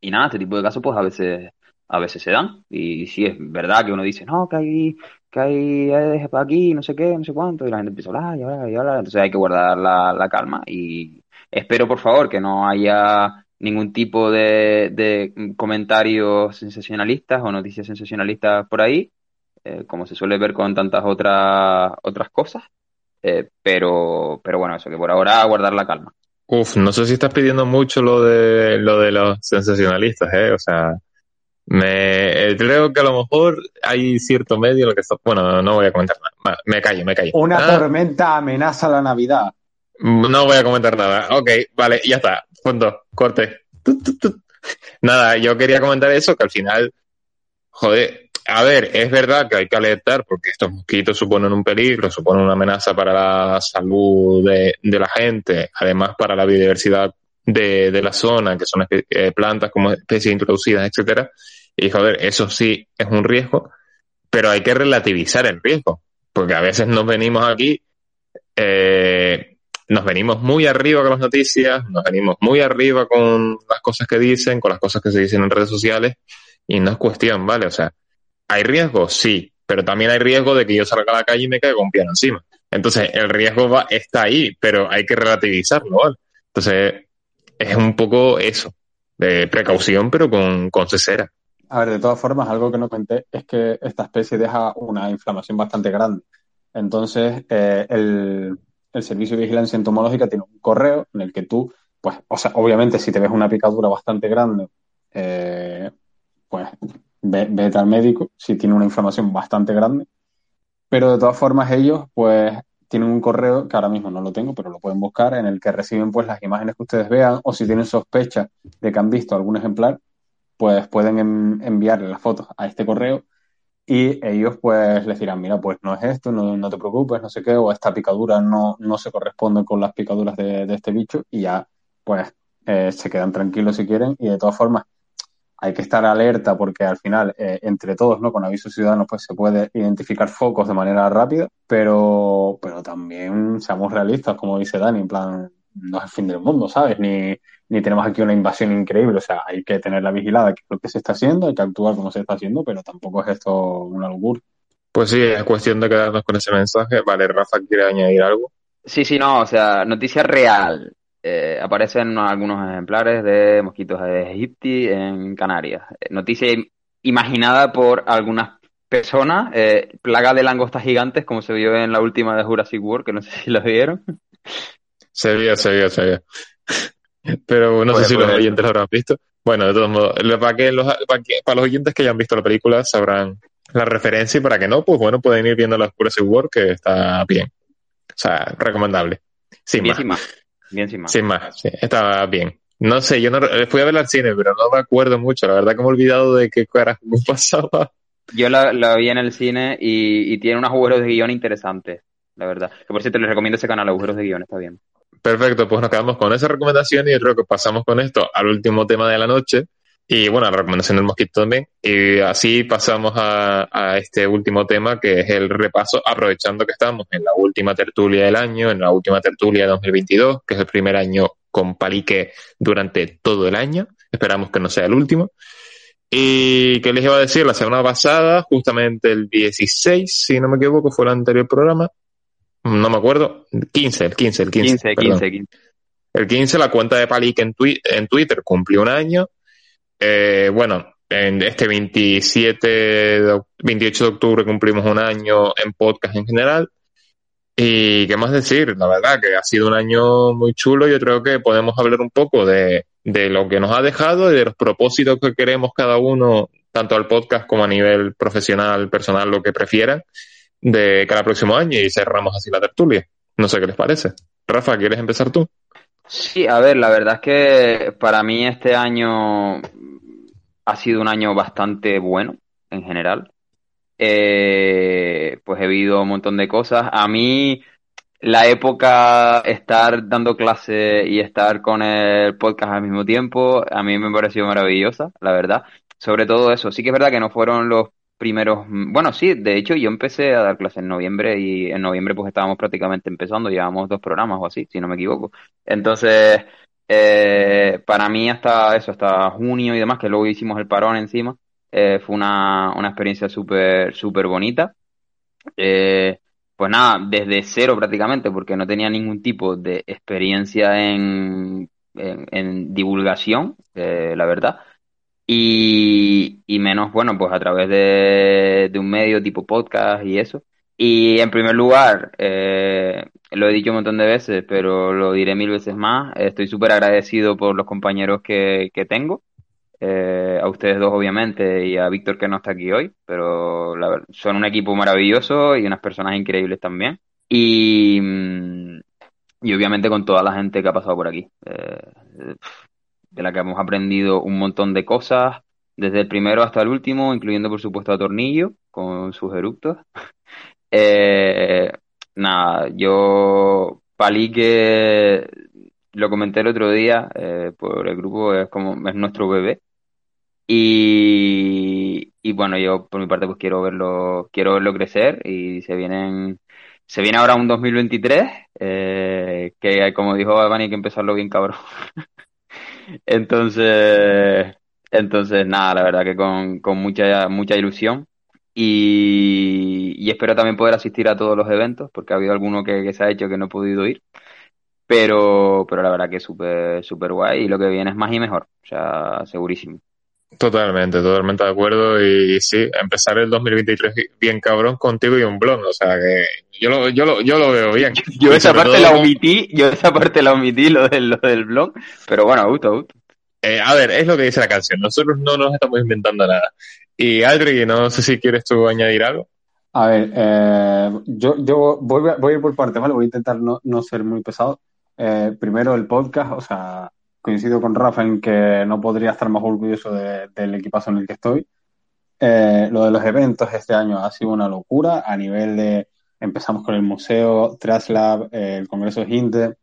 y nada, este tipo de casos, pues a veces, a veces se dan. Y sí es verdad que uno dice, no, que hay, que hay Aedes aquí, no sé qué, no sé cuánto, y la gente empieza a hablar y hablar y hablar. Entonces hay que guardar la, la calma y espero, por favor, que no haya ningún tipo de, de comentarios sensacionalistas o noticias sensacionalistas por ahí, eh, como se suele ver con tantas otras otras cosas. Eh, pero, pero bueno, eso, que por ahora guardar la calma. Uf, no sé si estás pidiendo mucho lo de lo de los sensacionalistas, ¿eh? O sea, me eh, creo que a lo mejor hay cierto medio en lo que está. Bueno, no voy a comentar nada. Me callo, me callo. Una Ah, tormenta amenaza la Navidad. no voy a comentar nada. Ok, vale, ya está. Punto. Corte. Tut, tut, tut. Nada, yo quería comentar eso, que al final, joder, a ver, es verdad que hay que alertar porque estos mosquitos suponen un peligro, suponen una amenaza para la salud de, de la gente, además para la biodiversidad de, de la zona, que son espe- eh, plantas como especies introducidas, etcétera. Y joder, eso sí es un riesgo, pero hay que relativizar el riesgo, porque a veces nos venimos aquí, eh, nos venimos muy arriba con las noticias, nos venimos muy arriba con las cosas que dicen, con las cosas que se dicen en redes sociales, y no es cuestión, ¿vale? O sea, ¿hay riesgo? Sí, pero también hay riesgo de que yo salga a la calle y me caiga un piano encima. Entonces, el riesgo va, está ahí, pero hay que relativizarlo, ¿vale? Entonces, es un poco eso, de precaución, pero con, con cesera. A ver, de todas formas, algo que no comenté es que esta especie deja una inflamación bastante grande. Entonces, eh, el, Servicio de Vigilancia Entomológica tiene un correo en el que tú, pues, o sea, obviamente si te ves una picadura bastante grande, eh, pues ve- vete al médico si tiene una inflamación bastante grande Pero de todas formas ellos pues tienen un correo que ahora mismo no lo tengo, pero lo pueden buscar, en el que reciben pues las imágenes que ustedes vean o si tienen sospecha de que han visto algún ejemplar, pues pueden en- enviarle las fotos a este correo y ellos pues les dirán, mira, pues no es esto, no, no te preocupes, no sé qué, o esta picadura no, no se corresponde con las picaduras de, de este bicho y ya pues eh, se quedan tranquilos si quieren y de todas formas hay que estar alerta porque al final, eh, entre todos, ¿no? Con avisos ciudadanos, pues se puede identificar focos de manera rápida, pero, pero también seamos realistas, como dice Dani, en plan, no es el fin del mundo, ¿sabes? Ni, ni tenemos aquí una invasión increíble, o sea, hay que tenerla vigilada, que es lo que se está haciendo, hay que actuar como se está haciendo, pero tampoco es esto una locura. Pues sí, es cuestión de quedarnos con ese mensaje. Vale, Rafa quiere añadir algo. Sí, sí, no, o sea, noticia real. Eh, aparecen algunos ejemplares de mosquitos egipti en Canarias. Eh, Noticia im- imaginada por algunas personas. eh, plaga de langostas gigantes, como se vio en la última de Jurassic World, que no sé si lo vieron. Se vio, se vio, se vio. Pero no sé si los oyentes lo habrán visto. Bueno, de todos modos, para, que los, para, que- para los oyentes que hayan visto la película sabrán la referencia y para que no, pues bueno, pueden ir viendo la Jurassic World que está bien. O sea, recomendable. Sin Bien más. sin más. Bien sin más. Sin más, sí, está bien. No sé, yo no eh, fui a verla al cine, pero no me acuerdo mucho. La verdad que me he olvidado de qué carajo pasaba. Yo la, la vi en el cine y, y tiene unos agujeros de guion interesantes, la verdad. Que por cierto les recomiendo ese canal, Agujeros de Guión, está bien. Perfecto, pues nos quedamos con esa recomendación y yo creo que pasamos con esto al último tema de la noche. Y bueno, la recomendación del mosquito también. Y así pasamos a, a este último tema que es el repaso, aprovechando que estamos en la última tertulia del año, en la última tertulia de 2022, que es el primer año con Palique durante todo el año. Esperamos que no sea el último. Y que les iba a decir, la semana pasada, justamente el 16, si no me equivoco, fue el anterior programa. No me acuerdo. 15, el 15, el 15. 15, perdón. 15, 15. El 15, la cuenta de Palik en, twi- en Twitter cumplió un año. Eh, bueno, en este 27, de oc- 28 de octubre cumplimos un año en podcast en general. Y qué más decir, la verdad que ha sido un año muy chulo. Yo creo que podemos hablar un poco de, de lo que nos ha dejado y de los propósitos que queremos cada uno, tanto al podcast como a nivel profesional, personal, lo que prefieran, de cada próximo año y cerramos así la tertulia. No sé qué les parece. Rafa, ¿quieres empezar tú? Sí, a ver, la verdad es que para mí este año ha sido un año bastante bueno en general. Eh, pues he vivido un montón de cosas. A mí la época estar dando clase y estar con el podcast al mismo tiempo, a mí me pareció maravillosa, la verdad. Sobre todo eso, sí que es verdad que no fueron los primeros, bueno, sí, de hecho yo empecé a dar clases en noviembre y en noviembre pues estábamos prácticamente empezando, llevamos dos programas o así, si no me equivoco. Entonces, eh, para mí hasta eso, hasta junio y demás, que luego hicimos el parón encima, eh, fue una, una experiencia súper, súper bonita. Eh, pues nada, desde cero prácticamente, porque no tenía ningún tipo de experiencia en, en, en divulgación, eh, la verdad. Y, y menos, bueno, pues a través de, de un medio tipo podcast y eso. Y en primer lugar, eh, lo he dicho un montón de veces, pero lo diré mil veces más, estoy súper agradecido por los compañeros que, que tengo. Eh, a ustedes dos, obviamente, y a Víctor, que no está aquí hoy, pero la son un equipo maravilloso y unas personas increíbles también. Y, mm, y obviamente con toda la gente que ha pasado por aquí, eh, de la que hemos aprendido un montón de cosas, desde el primero hasta el último, incluyendo por supuesto a Tornillo, con sus eructos. Eh, nada, yo Palí que lo comenté el otro día eh, por el grupo, es como es nuestro bebé. Y, y bueno, yo por mi parte pues quiero verlo, quiero verlo crecer y se vienen, se viene ahora un 2023, eh, que como dijo Van hay que empezarlo bien cabrón. Entonces, entonces nada, la verdad que con, con mucha, mucha ilusión. Y, y espero también poder asistir a todos los eventos, porque ha habido alguno que, que se ha hecho que no he podido ir. Pero, pero la verdad que es súper, súper guay y lo que viene es más y mejor. O sea, segurísimo. Totalmente, totalmente de acuerdo. Y sí, empezar el 2023 bien cabrón contigo y un blog. O sea que yo lo, yo lo, yo lo veo bien. Yo esa parte todo- la omití, yo esa parte la omití, lo del, lo del blog, pero bueno, a gusto, a gusto. Eh, a ver, es lo que dice la canción. Nosotros no nos estamos inventando nada. Y Adri, no sé si quieres tú añadir algo. A ver, eh, yo, yo voy, a, voy a ir por partes, ¿vale? Voy a intentar no, no ser muy pesado. Eh, primero el podcast, o sea, coincido con Rafa en que no podría estar más orgulloso de- del equipazo en el que estoy. Eh, lo de los eventos este año ha sido una locura a nivel de, empezamos con el museo, Traslab, eh, el Congreso Inte.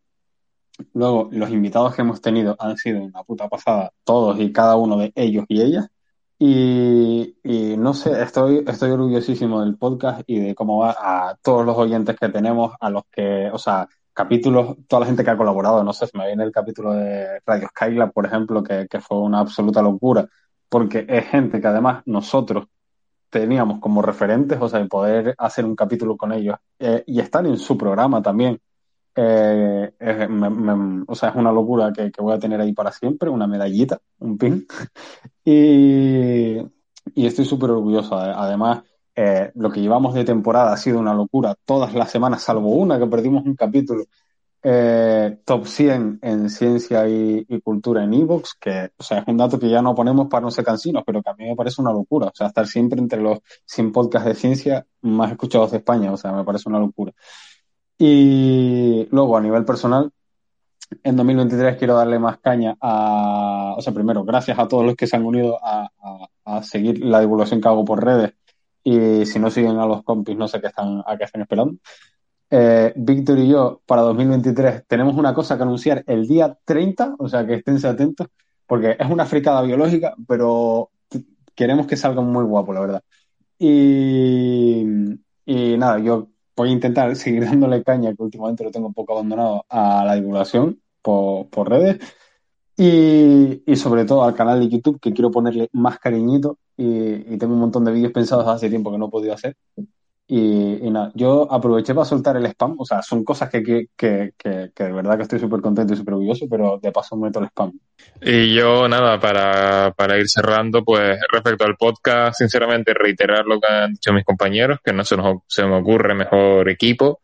Luego, los invitados que hemos tenido han sido una puta pasada, todos y cada uno de ellos y ellas. Y, y no sé, estoy, estoy orgullosísimo del podcast y de cómo va a todos los oyentes que tenemos, a los que, o sea, capítulos, toda la gente que ha colaborado, no sé, se me viene el capítulo de Radio Skylab, por ejemplo, que, que fue una absoluta locura, porque es gente que además nosotros teníamos como referentes, o sea, de poder hacer un capítulo con ellos eh, y estar en su programa también. Eh, es, me- me- o sea, es una locura que, que voy a tener ahí para siempre, una medallita, un pin. Y, y estoy súper orgulloso. Ade- Además, eh, lo que llevamos de temporada ha sido una locura. Todas las semanas, salvo una que perdimos un capítulo, eh, top 100 en ciencia y, cultura en Evox, que o sea, es un dato que ya no ponemos para no ser cansinos, pero que a mí me parece una locura. O sea, estar siempre entre los 100 podcasts de ciencia más escuchados de España, o sea, me parece una locura. Y luego, a nivel personal, en 2023 quiero darle más caña a, o sea, primero, gracias a todos los que se han unido a seguir la divulgación que hago por redes. Y si no siguen a los compis, no sé qué están, a qué están esperando. Eh, Víctor y yo, para 2023, tenemos una cosa que anunciar el día 30, o sea que esténse atentos, porque es una fricada biológica, pero queremos que salga muy guapo, la verdad. Y, y nada, yo voy a intentar seguir dándole caña, que últimamente lo tengo un poco abandonado, a la divulgación por, por redes. Y, y sobre todo al canal de YouTube, que quiero ponerle más cariñito. Y, tengo un montón de vídeos pensados hace tiempo que no he podido hacer. Y, nada, yo aproveché para soltar el spam. O sea, son cosas que, que, que, que, que de verdad que estoy súper contento y súper orgulloso, pero de paso meto el spam. Y yo, nada, para, para ir cerrando, pues respecto al podcast, sinceramente reiterar lo que han dicho mis compañeros, que no se, nos, se me ocurre mejor equipo,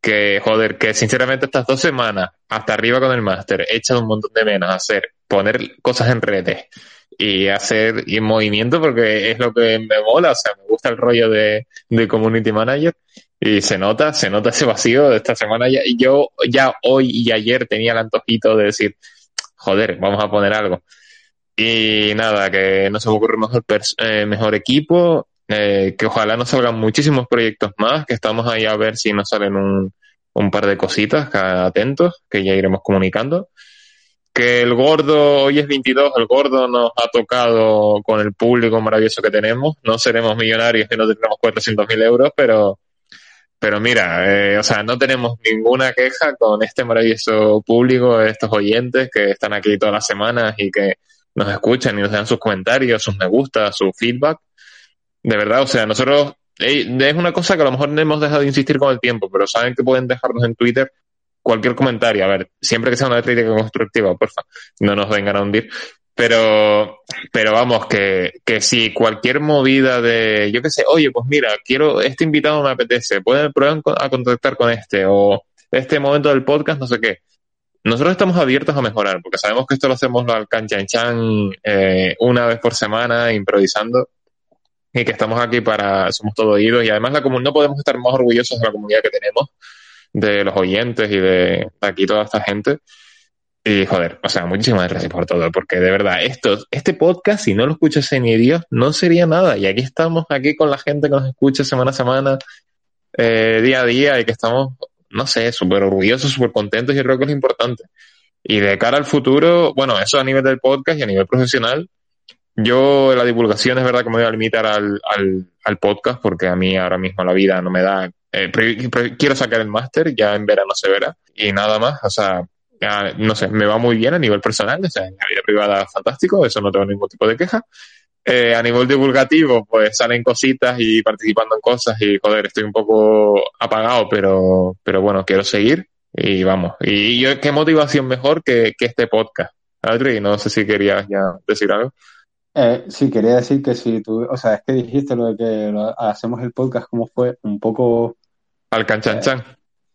que joder, que sinceramente estas dos semanas, hasta arriba con el máster, he echado un montón de menos a hacer, poner cosas en redes y hacer y en movimiento porque es lo que me mola, o sea, me gusta el rollo de, de community manager y se nota, se nota ese vacío de esta semana ya, y yo ya hoy y ayer tenía el antojito de decir, joder, vamos a poner algo. Y nada, que no se ocurre mejor, eh, mejor equipo, eh, que ojalá nos salgan muchísimos proyectos más, que estamos ahí a ver si nos salen un, un par de cositas, atentos, que ya iremos comunicando. Que el gordo, hoy es 22, el gordo nos ha tocado con el público maravilloso que tenemos. No seremos millonarios y no tendremos 400.000 euros, pero, pero mira, eh, o sea, no tenemos ninguna queja con este maravilloso público, estos oyentes que están aquí todas las semanas y que nos escuchan y nos dan sus comentarios, sus me gusta, su feedback. De verdad, o sea, nosotros, eh, es una cosa que a lo mejor hemos dejado de insistir con el tiempo, pero saben que pueden dejarnos en Twitter cualquier comentario. A ver, siempre que sea una crítica constructiva, porfa, no nos vengan a hundir. Pero, pero vamos, que, que si cualquier movida de, yo qué sé, oye, pues mira, quiero, este invitado me apetece, pueden prueben a contactar con este, o este momento del podcast, no sé qué. Nosotros estamos abiertos a mejorar, porque sabemos que esto lo hacemos al canchanchan eh, una vez por semana, improvisando, y que estamos aquí para, somos todo oídos, y además la no podemos estar más orgullosos de la comunidad que tenemos, de los oyentes y de, aquí toda esta gente. Y joder, o sea, muchísimas gracias por todo, porque de verdad, esto, este podcast, si no lo escuchase ni Dios, no sería nada. Y aquí estamos, aquí con la gente que nos escucha semana a semana, eh, día a día, y que estamos, no sé, súper orgullosos, súper contentos, y creo que es importante. Y de cara al futuro, bueno, eso a nivel del podcast y a nivel profesional, yo la divulgación es verdad que me voy a limitar al, al podcast, porque a mí ahora mismo la vida no me da. Eh, quiero sacar el máster, ya en verano se verá, y nada más, o sea, ya, no sé, me va muy bien a nivel personal, o sea, en la vida privada fantástico, eso no tengo ningún tipo de queja. Eh, a nivel divulgativo, pues salen cositas y participando en cosas y joder, estoy un poco apagado, pero, pero bueno, quiero seguir y vamos. Y yo, qué motivación mejor que, que este podcast. Adri, no sé si querías ya decir algo. Eh, sí, quería decir que si tú, o sea, es que dijiste lo de que lo- hacemos el podcast como fue un poco Al canchanchan.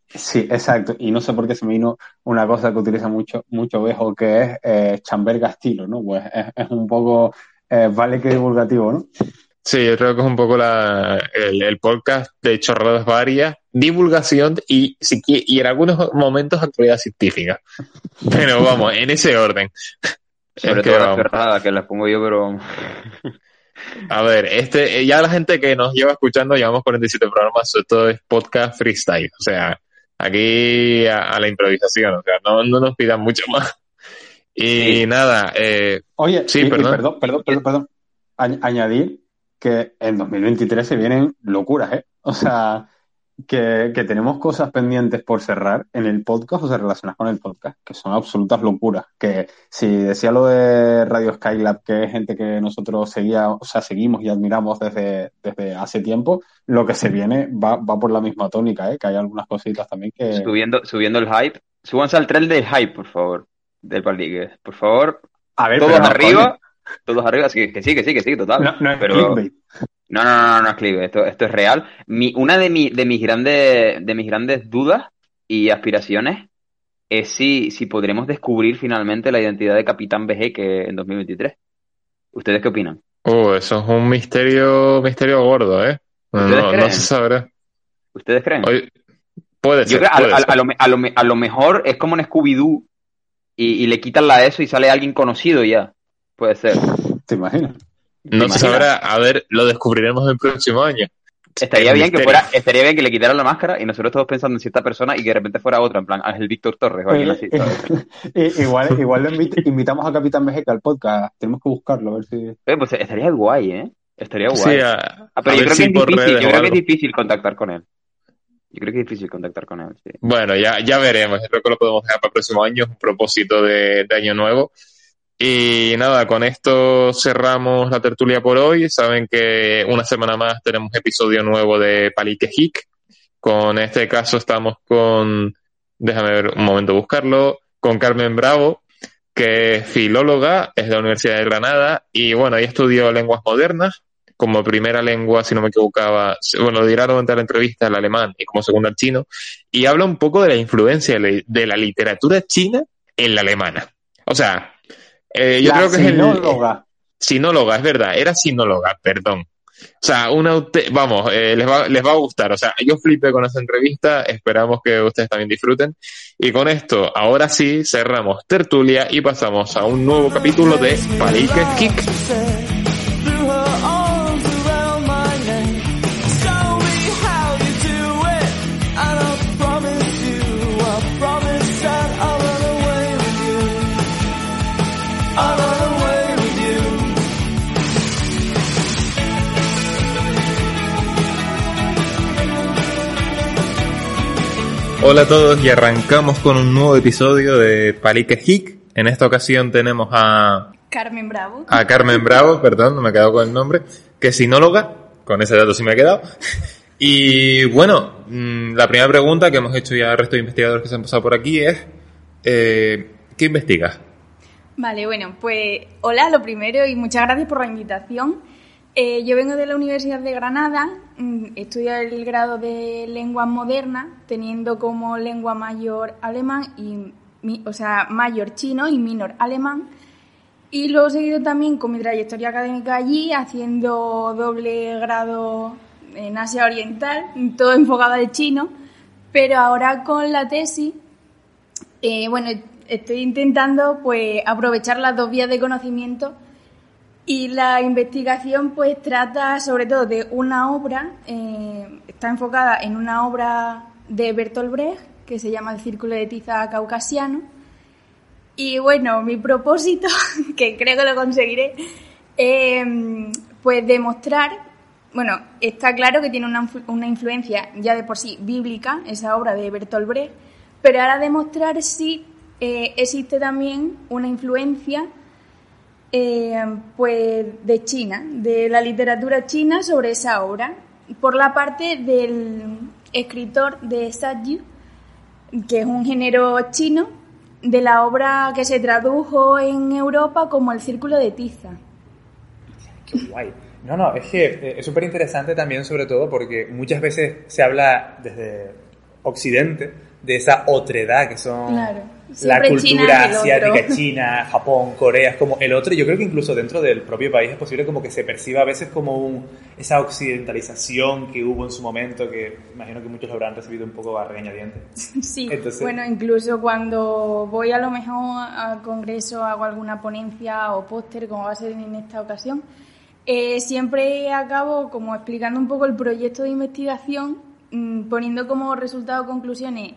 Sí, exacto. Y no sé por qué se me vino una cosa que utiliza mucho, mucho Bejo, que es eh, chamberga estilo, ¿no? Pues es, es un poco, eh, vale que divulgativo, ¿no? Sí, yo creo que es un poco la, el, el podcast de chorradas varias, divulgación y, si y en algunos momentos actualidad científica. Pero vamos, en ese orden. Sobre Es que todo las que las pongo yo, pero A ver, este, eh, ya la gente que nos lleva escuchando, llevamos 47 programas, esto es podcast freestyle. O sea, aquí a, a la improvisación, o sea, no, no nos pidan mucho más. Y Sí. nada, eh, Oye, Sí, y- y perdón. perdón, perdón, perdón, perdón. Añ- añadir que en 2023 se vienen locuras, ¿eh? O sea, que, que tenemos cosas pendientes por cerrar en el podcast o se relacionadas con el podcast, que son absolutas locuras. Que si decía lo de Radio Skylab, que es gente que nosotros seguía, o sea, seguimos y admiramos desde, desde hace tiempo, lo que se viene va, va por la misma tónica, ¿eh? Que hay algunas cositas también que... subiendo, subiendo el hype. Súbanse al tren del hype, por favor. Del Palique. Por favor, A ver, todos arriba. Todos arriba, sí, que sí, que sí, que sí, total. No, no es pero no, no, no, no, no es clickbait, esto, esto es real. Mi, una de, mi, de mis grandes, de mis grandes dudas y aspiraciones es si, si podremos descubrir finalmente la identidad de Capitán BG que en 2023. ¿Ustedes qué opinan? uh, eso es un misterio, misterio gordo, ¿eh? No, ¿Ustedes no, se sabrá. ¿Ustedes creen? Oye, puede Yo ser, creo a, puede a- ser. a lo, a lo me- a lo mejor es como en Scooby-Doo y, y le quitan la eso y sale alguien conocido ya. Puede ser. ¿Te imaginas? No ¿Te se sabrá, a ver, lo descubrriremos el próximo año. Estaría bien que fuera, estaría bien que le quitaran la máscara y nosotros todos pensando en cierta persona y que de repente fuera otra, en plan Ángel Víctor Torres o alguien así, Eh, eh, igual igual invit- invitamos a Capitán Mejeca al podcast. Tenemos que buscarlo, a ver si. Eh, pues estaría guay, ¿eh? Estaría guay. Sí, a, Ah, a pero yo creo si que es difícil, yo creo que es difícil contactar con él. Yo creo que es difícil contactar con él, sí. Bueno, ya, ya veremos. Yo creo que lo podemos dejar para el próximo año, es un propósito de, de año nuevo. Y nada, con esto cerramos la tertulia por hoy. Saben que una semana más tenemos episodio nuevo de Palique Hic. Con este caso estamos con, déjame ver un momento buscarlo, con Carmen Bravo, que es filóloga, es de la Universidad de Granada y bueno, ella estudió lenguas modernas. Como primera lengua, si no me equivocaba, bueno, dirá durante la entrevista el alemán y como segunda el chino, y habla un poco de la influencia de la literatura china en la alemana. O sea, eh, yo La creo que es el, sinóloga. Sinóloga, es verdad, era sinóloga, perdón. O sea, una vamos, eh, les, va, les va a gustar. O sea, yo flipé con esa entrevista, esperamos que ustedes también disfruten. Y con esto, ahora sí, cerramos tertulia y pasamos a un nuevo capítulo de Palique Kick. Hola a todos y arrancamos con un nuevo episodio de Palique Hick. En esta ocasión tenemos a, Carmen Bravo. a Carmen Bravo, perdón, no me he quedado con el nombre, que es sinóloga, con ese dato sí me he quedado. Y bueno, mm, la primera pregunta que hemos hecho ya al resto de investigadores que se han pasado por aquí es, eh, ¿qué investigas? Vale, bueno, pues hola, lo primero y muchas gracias por la invitación. Eh, yo vengo de la Universidad de Granada, mm, estudio el grado de lenguas modernas, teniendo como lengua mayor alemán y, o sea, mayor chino y minor alemán. Y luego he seguido también con mi trayectoria académica allí, haciendo doble grado en Asia Oriental, todo enfocado al chino, pero ahora con la tesis Eh, bueno, estoy intentando pues aprovechar las dos vías de conocimiento y la investigación pues trata sobre todo de una obra, eh, está enfocada en una obra de Bertolt Brecht que se llama El Círculo de Tiza Caucasiano. Y bueno, mi propósito, que creo que lo conseguiré, eh, pues demostrar, bueno, está claro que tiene una, una influencia ya de por sí bíblica, esa obra de Bertolt Brecht, pero ahora demostrar si eh, existe también una influencia eh, pues de China, de la literatura china sobre esa obra, por la parte del escritor de Satyu, que es un género chino, de la obra que se tradujo en Europa como El Círculo de Tiza. Qué guay. No, no, es que eh, es súper interesante también, sobre todo porque muchas veces se habla desde Occidente de esa otredad que son Claro. La Siempre China cultura el asiática. China, Japón, Corea, es como el otro. Yo creo que incluso dentro del propio país es posible como que se perciba a veces como un, esa occidentalización que hubo en su momento, que imagino que muchos lo habrán recibido un poco a regañadientes. Sí, Entonces- bueno, incluso cuando voy a lo mejor al congreso, hago alguna ponencia o póster, como va a ser en esta ocasión, eh, siempre acabo como explicando un poco el proyecto de investigación, mm, poniendo como resultado conclusiones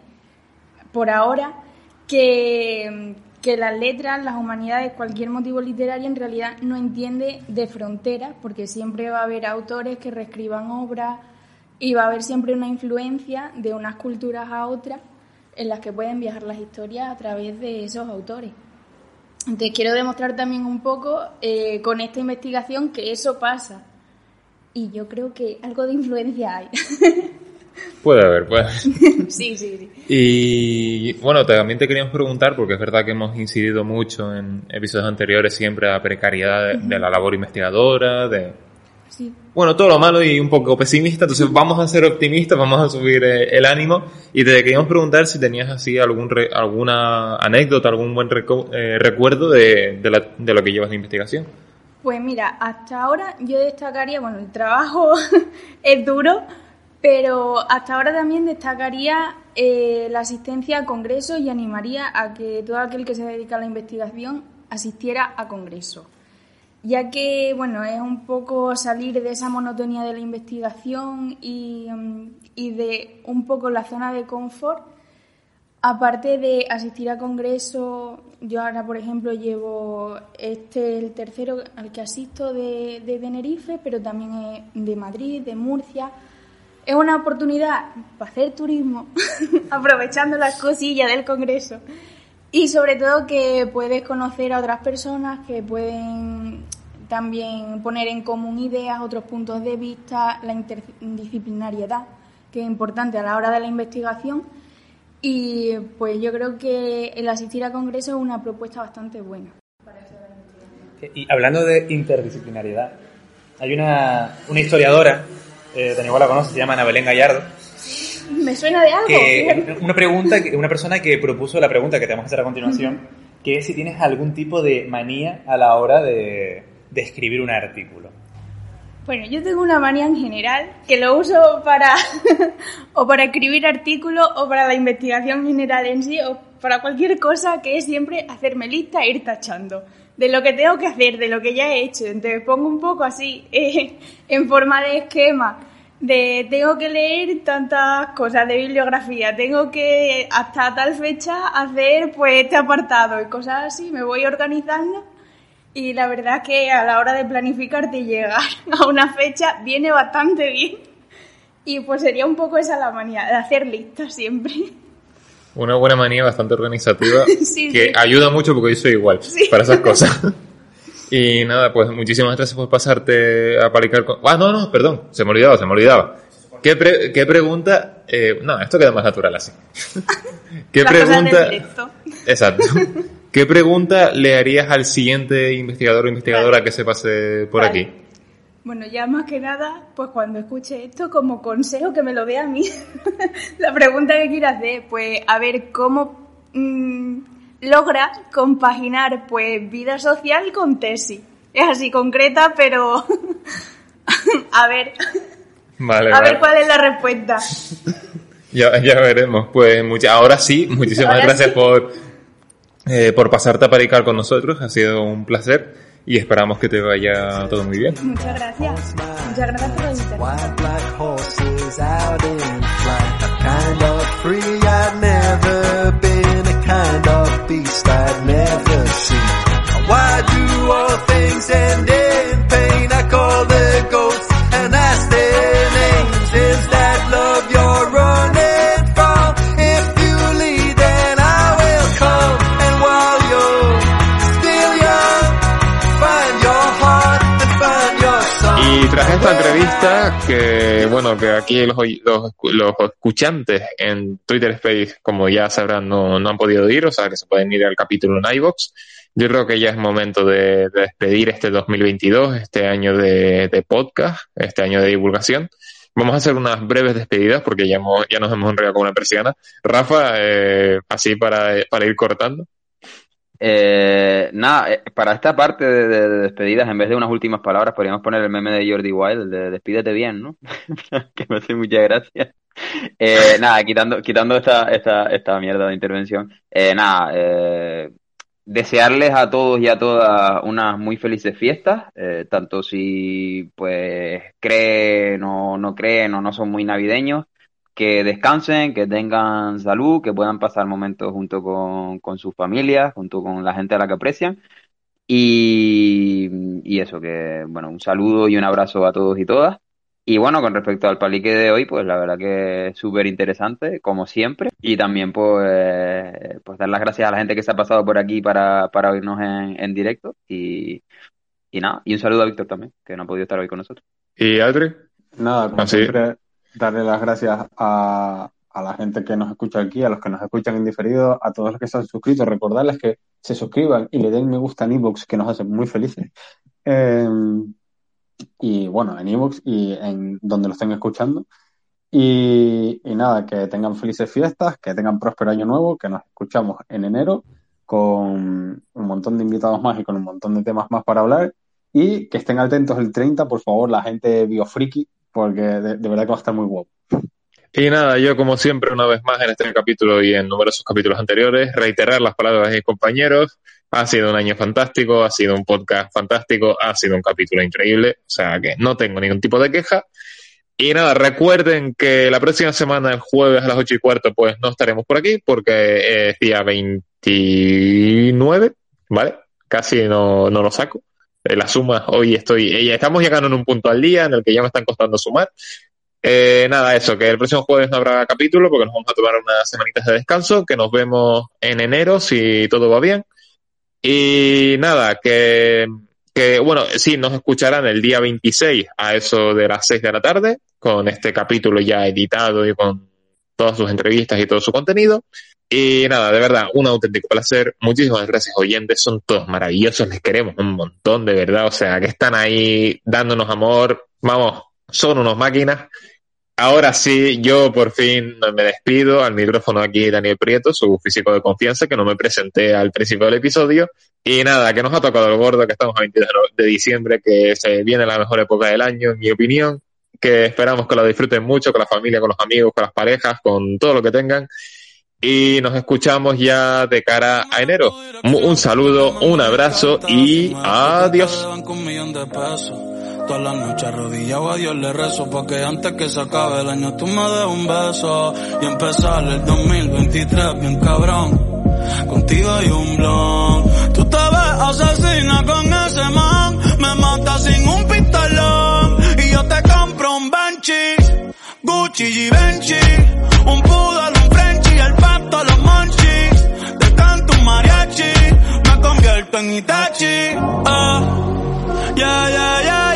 por ahora que, que las letras, las humanidades, cualquier motivo literario en realidad no entiende de fronteras, porque siempre va a haber autores que reescriban obras y va a haber siempre una influencia de unas culturas a otras en las que pueden viajar las historias a través de esos autores. Entonces quiero demostrar también un poco eh, con esta investigación que eso pasa. Y yo creo que algo de influencia hay. Puede haber, puede haber. sí, sí, sí. Y bueno, también te queríamos preguntar, porque es verdad que hemos incidido mucho en episodios anteriores siempre a precariedad de, de la labor investigadora, de, sí. bueno, todo lo malo y un poco pesimista, entonces vamos a ser optimistas, vamos a subir eh, el ánimo y te queríamos preguntar si tenías así algún re- alguna anécdota, algún buen reco- eh, recuerdo de, de, la- de lo que llevas de investigación. Pues mira, hasta ahora yo destacaría, bueno, el trabajo es duro, pero hasta ahora también destacaría eh, la asistencia a congresos y animaría a que todo aquel que se dedica a la investigación asistiera a congresos. Ya que, bueno, es un poco salir de esa monotonía de la investigación y, mm, de un poco la zona de confort Aparte de asistir a congresos, yo ahora, por ejemplo, llevo este el tercero al que asisto de, de Tenerife, pero también de Madrid, de Murcia. Es una oportunidad para hacer turismo, aprovechando las cosillas del congreso. Y sobre todo que puedes conocer a otras personas que pueden también poner en común ideas, otros puntos de vista, la interdisciplinariedad, que es importante a la hora de la investigación. Y pues yo creo que el asistir a congresos es una propuesta bastante buena. Y hablando de interdisciplinariedad, hay una, una historiadora, eh, Dani igual la conoce, se llama Ana Belén Gallardo, ¿Me suena de algo? que una pregunta, una persona que propuso la pregunta que te vamos a hacer a continuación, que es si tienes algún tipo de manía a la hora de, de escribir un artículo. Bueno, yo tengo una manía en general que lo uso para o para escribir artículos o para la investigación general en sí o para cualquier cosa que es siempre hacerme lista e ir tachando de lo que tengo que hacer, de lo que ya he hecho. Entonces pongo un poco así eh, en forma de esquema de tengo que leer tantas cosas de bibliografía, tengo que hasta tal fecha hacer pues este apartado y cosas así, me voy organizando y la verdad que a la hora de planificarte y llegar a una fecha viene bastante bien. Y pues sería un poco esa la manía, de hacer listas siempre. Una buena manía bastante organizativa Sí, que sí. ayuda mucho porque yo soy igual Sí. para esas cosas. Y nada, pues muchísimas gracias por pasarte a palicar con... Ah, no, no, perdón, se me olvidaba, se me olvidaba. ¿Qué, pre- qué pregunta? eh, no, esto queda más natural así. ¿Qué pregunta? Exacto. ¿Qué pregunta le harías al siguiente investigador o investigadora que se pase por Vale. aquí? Bueno, ya más que nada, pues cuando escuche esto, como consejo que me lo dé a mí, la pregunta que quiero hacer, pues a ver cómo mm, logra compaginar pues vida social con tesis. Es así concreta, pero a ver, Vale, a vale. ver cuál es la respuesta. Ya, ya veremos. Pues mucha- ahora sí, muchísimas Ahora gracias sí. por, eh, por pasarte a paricar con nosotros. Ha sido un placer y esperamos que te vaya todo muy bien. Muchas gracias. Muchas gracias por la tras esta entrevista, que bueno, que aquí los, los, los escuchantes en Twitter Space, como ya sabrán, no, no han podido ir, o sea que se pueden ir al capítulo en iVox. Yo creo que ya es momento de, de despedir este 2022, este año de, de podcast, este año de divulgación. Vamos a hacer unas breves despedidas porque ya, hemos- ya nos hemos enredado con una persiana. Rafa, eh, así para, para ir cortando. Eh, nada, eh, para esta parte de, de- de despedidas, en vez de unas últimas palabras, podríamos poner el meme de Jordi Wild, de despídete bien, ¿no? que me hace mucha gracia. Eh, nada, quitando, quitando esta, esta, esta mierda de intervención, eh, nada, eh, desearles a todos y a todas unas muy felices fiestas, eh, tanto si pues creen o no creen o no son muy navideños, que descansen, que tengan salud, que puedan pasar momentos junto con, con sus familias, junto con la gente a la que aprecian. Y, y eso, que bueno, un saludo y un abrazo a todos y todas. Y bueno, con respecto al palique de hoy, pues la verdad que es súper interesante, como siempre. Y también pues, pues dar las gracias a la gente que se ha pasado por aquí para, para oírnos en, en directo. Y, y nada, y un saludo a Víctor también, que no ha podido estar hoy con nosotros. ¿Y Adri? Nada, como Ah, sí. Darle las gracias a, a la gente que nos escucha aquí, a los que nos escuchan en diferido, a todos los que se han suscrito. Recordarles que se suscriban y le den me gusta en iVoox, que nos hace muy felices. Eh, y bueno, en iVoox y en donde lo estén escuchando. Y, y nada, que tengan felices fiestas, que tengan próspero año nuevo, que nos escuchamos en enero con un montón de invitados más y con un montón de temas más para hablar. Y que estén atentos el 30, por favor, la gente biofriki, porque de, verdad que va a estar muy guapo. Y nada, yo como siempre, una vez más en este capítulo y en numerosos capítulos anteriores, reiterar las palabras de mis compañeros. Ha sido un año fantástico, ha sido un podcast fantástico, ha sido un capítulo increíble, o sea que no tengo ningún tipo de queja. Y nada, recuerden que la próxima semana, el jueves a las ocho y cuarto, pues no estaremos por aquí porque es día 29, ¿vale? Casi no, no lo saco. Eh, La suma, hoy estoy, eh, estamos llegando en un punto al día en el que ya me están costando sumar. Eh, nada, eso, que el próximo jueves no habrá capítulo porque nos vamos a tomar unas semanitas de descanso, que nos vemos en enero si todo va bien. Y nada, que, que bueno, sí, nos escucharán el día 26 a eso de las 6 de la tarde, con este capítulo ya editado y con todas sus entrevistas y todo su contenido. Y nada, de verdad, un auténtico placer. Muchísimas gracias, oyentes. Son todos maravillosos. Les queremos un montón, de verdad. O sea, que están ahí dándonos amor. Vamos, son unos máquinas. Ahora sí, yo por fin me despido al micrófono aquí Daniel Prieto, su físico de confianza, que no me presenté al principio del episodio. Y nada, que nos ha tocado el gordo, que estamos a 22 de diciembre, que se viene la mejor época del año, en mi opinión, que esperamos que lo disfruten mucho con la familia, con los amigos, con las parejas, con todo lo que tengan. Y nos escuchamos ya de cara a enero. Un saludo, un abrazo y adiós. Y empezar el 2023 bien cabrón. Contigo hay un. Tú te ves asesina con ese man, me sin un y yo te compro un Gucci gustan los monchis. Te canto un mariachi, me convierto en Itachi. Oh, yeah, yeah, yeah.